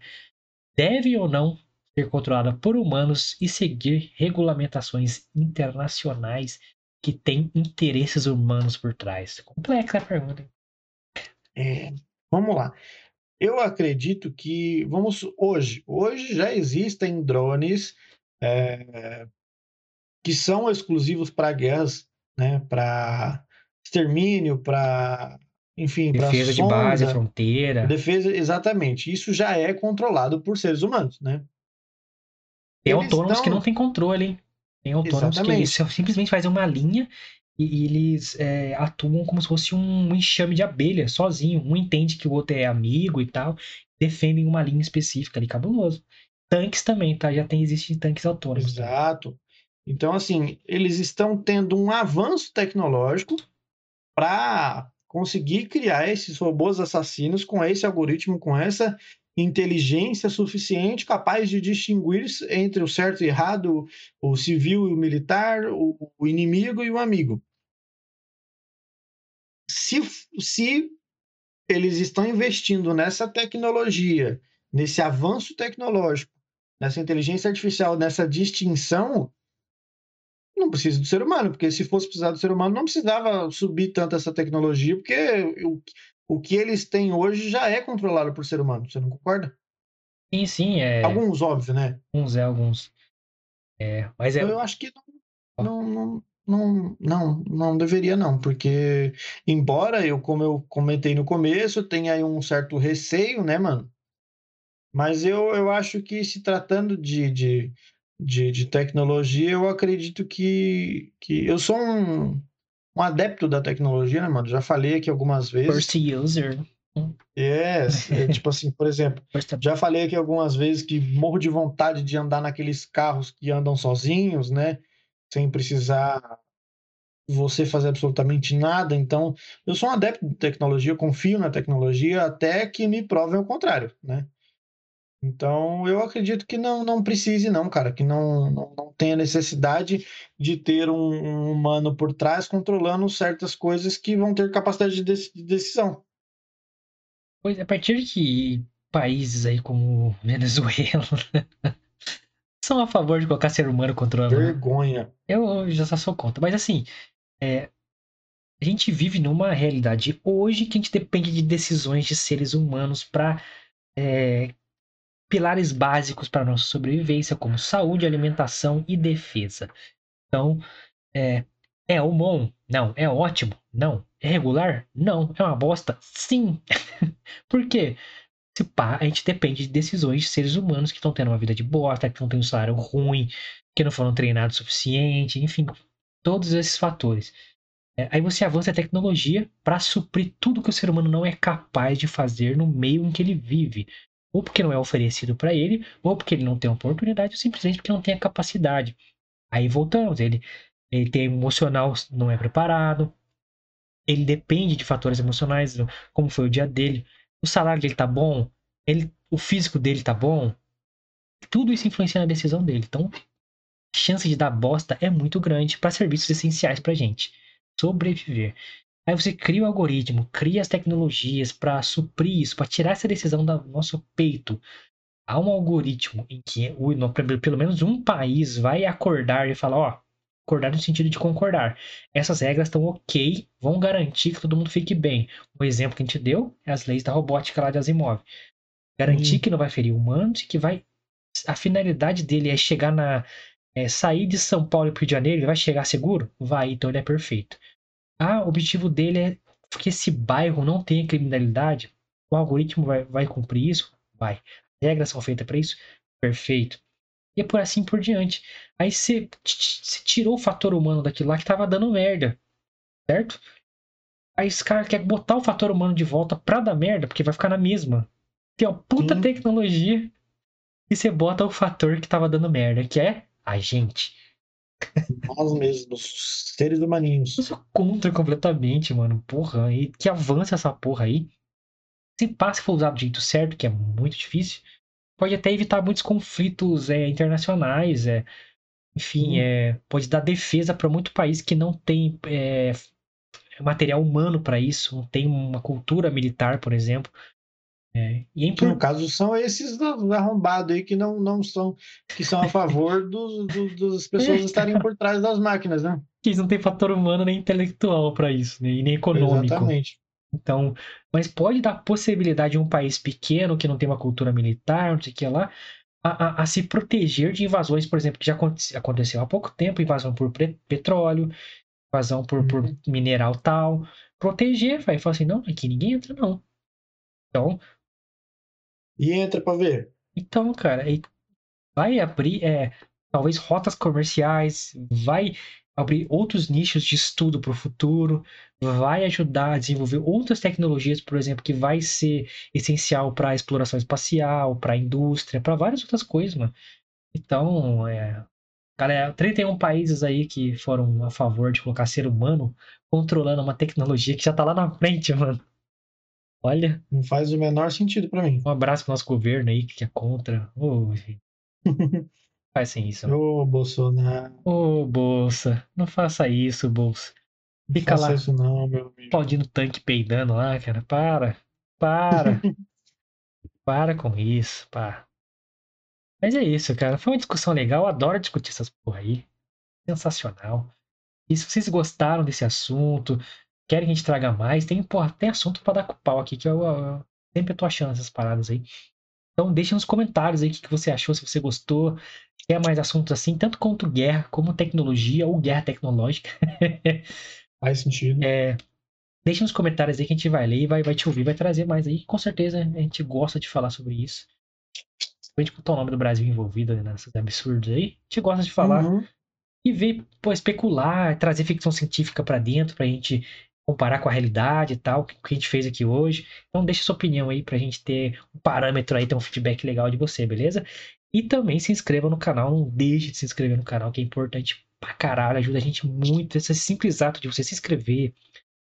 S1: deve ou não ser controlada por humanos e seguir regulamentações internacionais que têm interesses humanos por trás. Complexa a pergunta.
S2: É, vamos lá. Eu acredito que vamos hoje, hoje já existem drones é, que são exclusivos para guerras, né? Para extermínio, para enfim,
S1: Defesa de base,
S2: sonda,
S1: fronteira.
S2: defesa, exatamente. Isso já é controlado por seres humanos, né?
S1: Tem
S2: Eles
S1: autônomos que não tem controle, hein? Tem autônomos que eles
S2: Exatamente.
S1: simplesmente fazem uma linha e, eles é, atuam como se fosse um enxame de abelha, sozinho. Um entende que o outro é amigo e tal, defendem uma linha específica ali, cabuloso. Tanques também, tá? Já tem, existem tanques autônomos. tá?
S2: Exato. Então, assim, eles estão tendo um avanço tecnológico para conseguir criar esses robôs assassinos com esse algoritmo, com essa inteligência suficiente capaz de distinguir entre o certo e errado, o civil e o militar, o, o inimigo e o amigo. Se, se eles estão investindo nessa tecnologia, nesse avanço tecnológico, nessa inteligência artificial, nessa distinção, não precisa do ser humano, porque se fosse precisar do ser humano, não precisava subir tanto essa tecnologia, porque o, que eles têm hoje já é controlado por ser humano, você não concorda?
S1: Sim, sim, é.
S2: Alguns, óbvio, né?
S1: Alguns é, alguns. É, mas é.
S2: Então, eu acho que não, não, não, não, não, não deveria não, porque embora eu, como eu comentei no começo, tenha aí um certo receio, né, mano? Mas eu, eu acho que se tratando de, de, de, de tecnologia, eu acredito que, que eu sou um, um adepto da tecnologia, né, mano? Já falei aqui algumas vezes.
S1: First user.
S2: Yes, é, tipo assim, por exemplo, já falei aqui algumas vezes que morro de vontade de andar naqueles carros que andam sozinhos, né? Sem precisar você fazer absolutamente nada. Então, eu sou um adepto de tecnologia, confio na tecnologia até que me provem o contrário, né? Então, eu acredito que não, não precise, não, cara, que não, não, não tenha necessidade de ter um, um humano por trás controlando certas coisas que vão ter capacidade de, dec- de decisão.
S1: Pois a partir que países aí como Venezuela são a favor de colocar ser humano controlando.
S2: Vergonha.
S1: Eu já só sou contra. Mas assim, é, a gente vive numa realidade hoje que a gente depende de decisões de seres humanos para pilares básicos para nossa sobrevivência, como saúde, alimentação e defesa. Então, é, é bom? Não. É ótimo? Não. É regular? Não. É uma bosta? Sim. Por quê? Se pá, a gente depende de decisões de seres humanos que estão tendo uma vida de bosta, que não têm um salário ruim, que não foram treinados o suficiente, enfim, todos esses fatores. É, aí você avança a tecnologia para suprir tudo que o ser humano não é capaz de fazer no meio em que ele vive. Ou porque não é oferecido para ele, ou porque ele não tem oportunidade, ou simplesmente porque não tem a capacidade. Aí voltamos, ele, ele tem emocional, não é preparado, ele depende de fatores emocionais, como foi o dia dele, o salário dele tá bom, ele, o físico dele tá bom, tudo isso influencia na decisão dele. Então, a chance de dar bosta é muito grande para serviços essenciais pra gente sobreviver. Aí você cria o algoritmo, cria as tecnologias para suprir isso, para tirar essa decisão do nosso peito. Há um algoritmo em que o- pelo menos um país vai acordar e falar, ó, Concordar no sentido de concordar. Essas regras estão ok, vão garantir que todo mundo fique bem. O exemplo que a gente deu é as leis da robótica lá de Asimov. Garantir
S2: Hum.
S1: que não vai ferir humanos e que vai. A finalidade dele é chegar na. é sair de São Paulo e Rio de Janeiro, ele vai chegar seguro? Vai, então ele é perfeito. Ah, o objetivo dele é que esse bairro não tenha criminalidade. O algoritmo vai, vai cumprir isso? Vai. As regras são feitas para isso? Perfeito. E é por assim por diante. Aí você tirou o fator humano daquilo lá que tava dando merda. Certo? Aí esse cara quer botar o fator humano de volta pra dar merda, porque vai ficar na mesma. Tem uma puta
S2: Sim.
S1: tecnologia e você bota o fator que tava dando merda, que é a gente.
S2: Nós mesmos, seres humaninhos.
S1: Eu sou contra completamente, mano. Porra, e que avança essa porra aí. Se passa for usado do jeito certo, que é muito difícil, pode até evitar muitos conflitos é, internacionais. É, enfim, é, pode dar defesa para muito país que não tem é, material humano para isso, não tem uma cultura militar, por exemplo. É, e é
S2: Que no caso são esses arrombados aí que não, não são, que são a favor dos, dos- das pessoas estarem por trás das máquinas, né?
S1: que eles não têm fator humano nem intelectual para isso, né, e nem econômico.
S2: Exatamente.
S1: Então, mas pode dar possibilidade de um país pequeno que não tem uma cultura militar, não sei o que lá, a, a- a se proteger de invasões, por exemplo, que já aconte- aconteceu há pouco tempo, invasão por petróleo, invasão por, por
S2: Uhum.
S1: mineral tal. Proteger, vai falar assim, não, aqui ninguém entra, não. Então,
S2: E entra pra ver.
S1: então, cara, vai abrir é, talvez rotas comerciais, vai abrir outros nichos de estudo para o futuro, vai ajudar a desenvolver outras tecnologias, por exemplo, que vai ser essencial para a exploração espacial, para a indústria, para várias outras coisas, mano. Então, é, galera, 31 países aí que foram a favor de colocar ser humano controlando uma tecnologia que já tá lá na frente, mano. Olha,
S2: Não faz o menor sentido pra mim.
S1: um abraço pro nosso governo aí que é contra. Gente, faz sem isso.
S2: Ô, Bolsonaro,
S1: Ô, Bolsa, não faça isso, Bolsa.
S2: não
S1: Fica
S2: faça
S1: lá.
S2: isso não, meu amigo.
S1: Aplaudindo tanque peidando lá, cara. Para. Para. para com isso, pá. Mas é isso, cara. Foi uma discussão legal. Eu adoro discutir essas porra aí. Sensacional. E se vocês gostaram desse assunto, querem que a gente traga mais, tem, porra, tem assunto pra dar com pau aqui, que eu, eu sempre tô achando essas paradas aí. Então deixa nos comentários aí o que, que você achou, se você gostou. Quer mais assuntos assim, tanto quanto guerra, como tecnologia ou guerra tecnológica.
S2: Faz sentido.
S1: É, deixa nos comentários aí que a gente vai ler e vai, vai te ouvir, vai trazer mais aí. Com certeza a gente gosta de falar sobre isso. Principalmente com o nome do Brasil envolvido nesses absurdos aí. A gente gosta de falar
S2: Uhum.
S1: e ver, pô, especular, trazer ficção científica pra dentro pra gente comparar com a realidade e tal, o que a gente fez aqui hoje. Então deixa sua opinião aí pra gente ter um parâmetro aí, ter um feedback legal de você, beleza? E também se inscreva no canal, não deixe de se inscrever no canal, que é importante pra caralho, ajuda a gente muito. Esse simples ato de você se inscrever,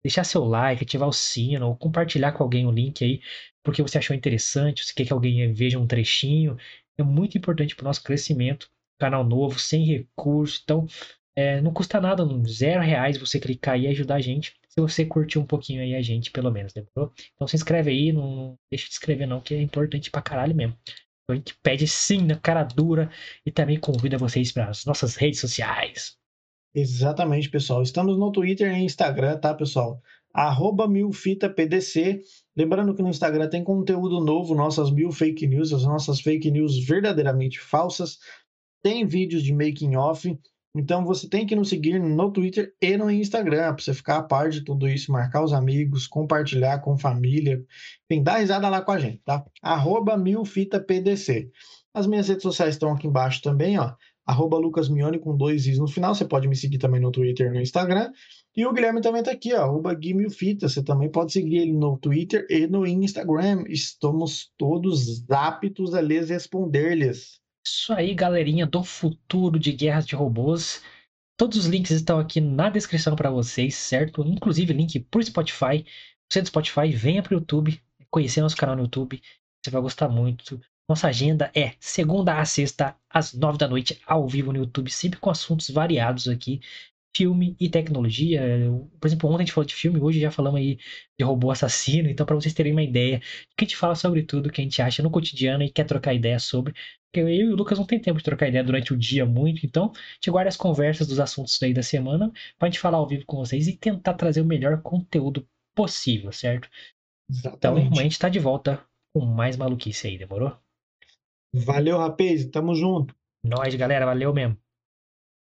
S1: deixar seu like, ativar o sino, ou compartilhar com alguém o link aí, porque você achou interessante, você quer que alguém veja um trechinho, é muito importante pro nosso crescimento. Canal novo, sem recurso, então é, não custa nada, zero reais você clicar e ajudar a gente. Você curtir um pouquinho aí a gente, pelo menos, demorou? Então se inscreve aí, não deixa de inscrever não, que é importante pra caralho mesmo. A gente pede sim na cara dura e também convida vocês para as nossas redes sociais.
S2: Exatamente, pessoal. Estamos no Twitter e Instagram, tá, pessoal? Arroba milfitapdc. Lembrando que no Instagram tem conteúdo novo, nossas mil fake news, as nossas fake news verdadeiramente falsas. Tem vídeos de making off. Então você tem que nos seguir no Twitter e no Instagram para você ficar a par de tudo isso, marcar os amigos, compartilhar com família. Enfim, dá risada lá com a gente, tá? Arroba milfitapdc. As minhas redes sociais estão aqui embaixo também, ó arroba lucasmione com dois is no final. Você pode me seguir também no Twitter e no Instagram. E o Guilherme também tá aqui, ó, arroba guimilfita. Você também pode seguir ele no Twitter e no Instagram. Estamos todos aptos a lhes responder-lhes.
S1: Isso aí, galerinha do futuro de guerras de robôs. Todos os links estão aqui na descrição para vocês, certo? Inclusive link pro Spotify. Você do Spotify, venha pro YouTube, conhecer nosso canal no YouTube. Você vai gostar muito. Nossa agenda é segunda a sexta, às nove da noite, ao vivo no YouTube, sempre com assuntos variados aqui. Filme e tecnologia. Por exemplo, ontem a gente falou de filme, hoje já falamos aí de robô assassino. Então, para vocês terem uma ideia, que a gente fala sobre tudo que a gente acha no cotidiano e quer trocar ideia sobre. Porque eu e o Lucas não tem tempo de trocar ideia durante o dia muito, então a gente guarda as conversas dos assuntos aí da semana pra gente falar ao vivo com vocês e tentar trazer o melhor conteúdo possível, certo? Então
S2: Exatamente.
S1: a gente tá de volta com mais maluquice aí, demorou?
S2: Valeu, rapaz. Tamo junto.
S1: Nós, galera, valeu mesmo.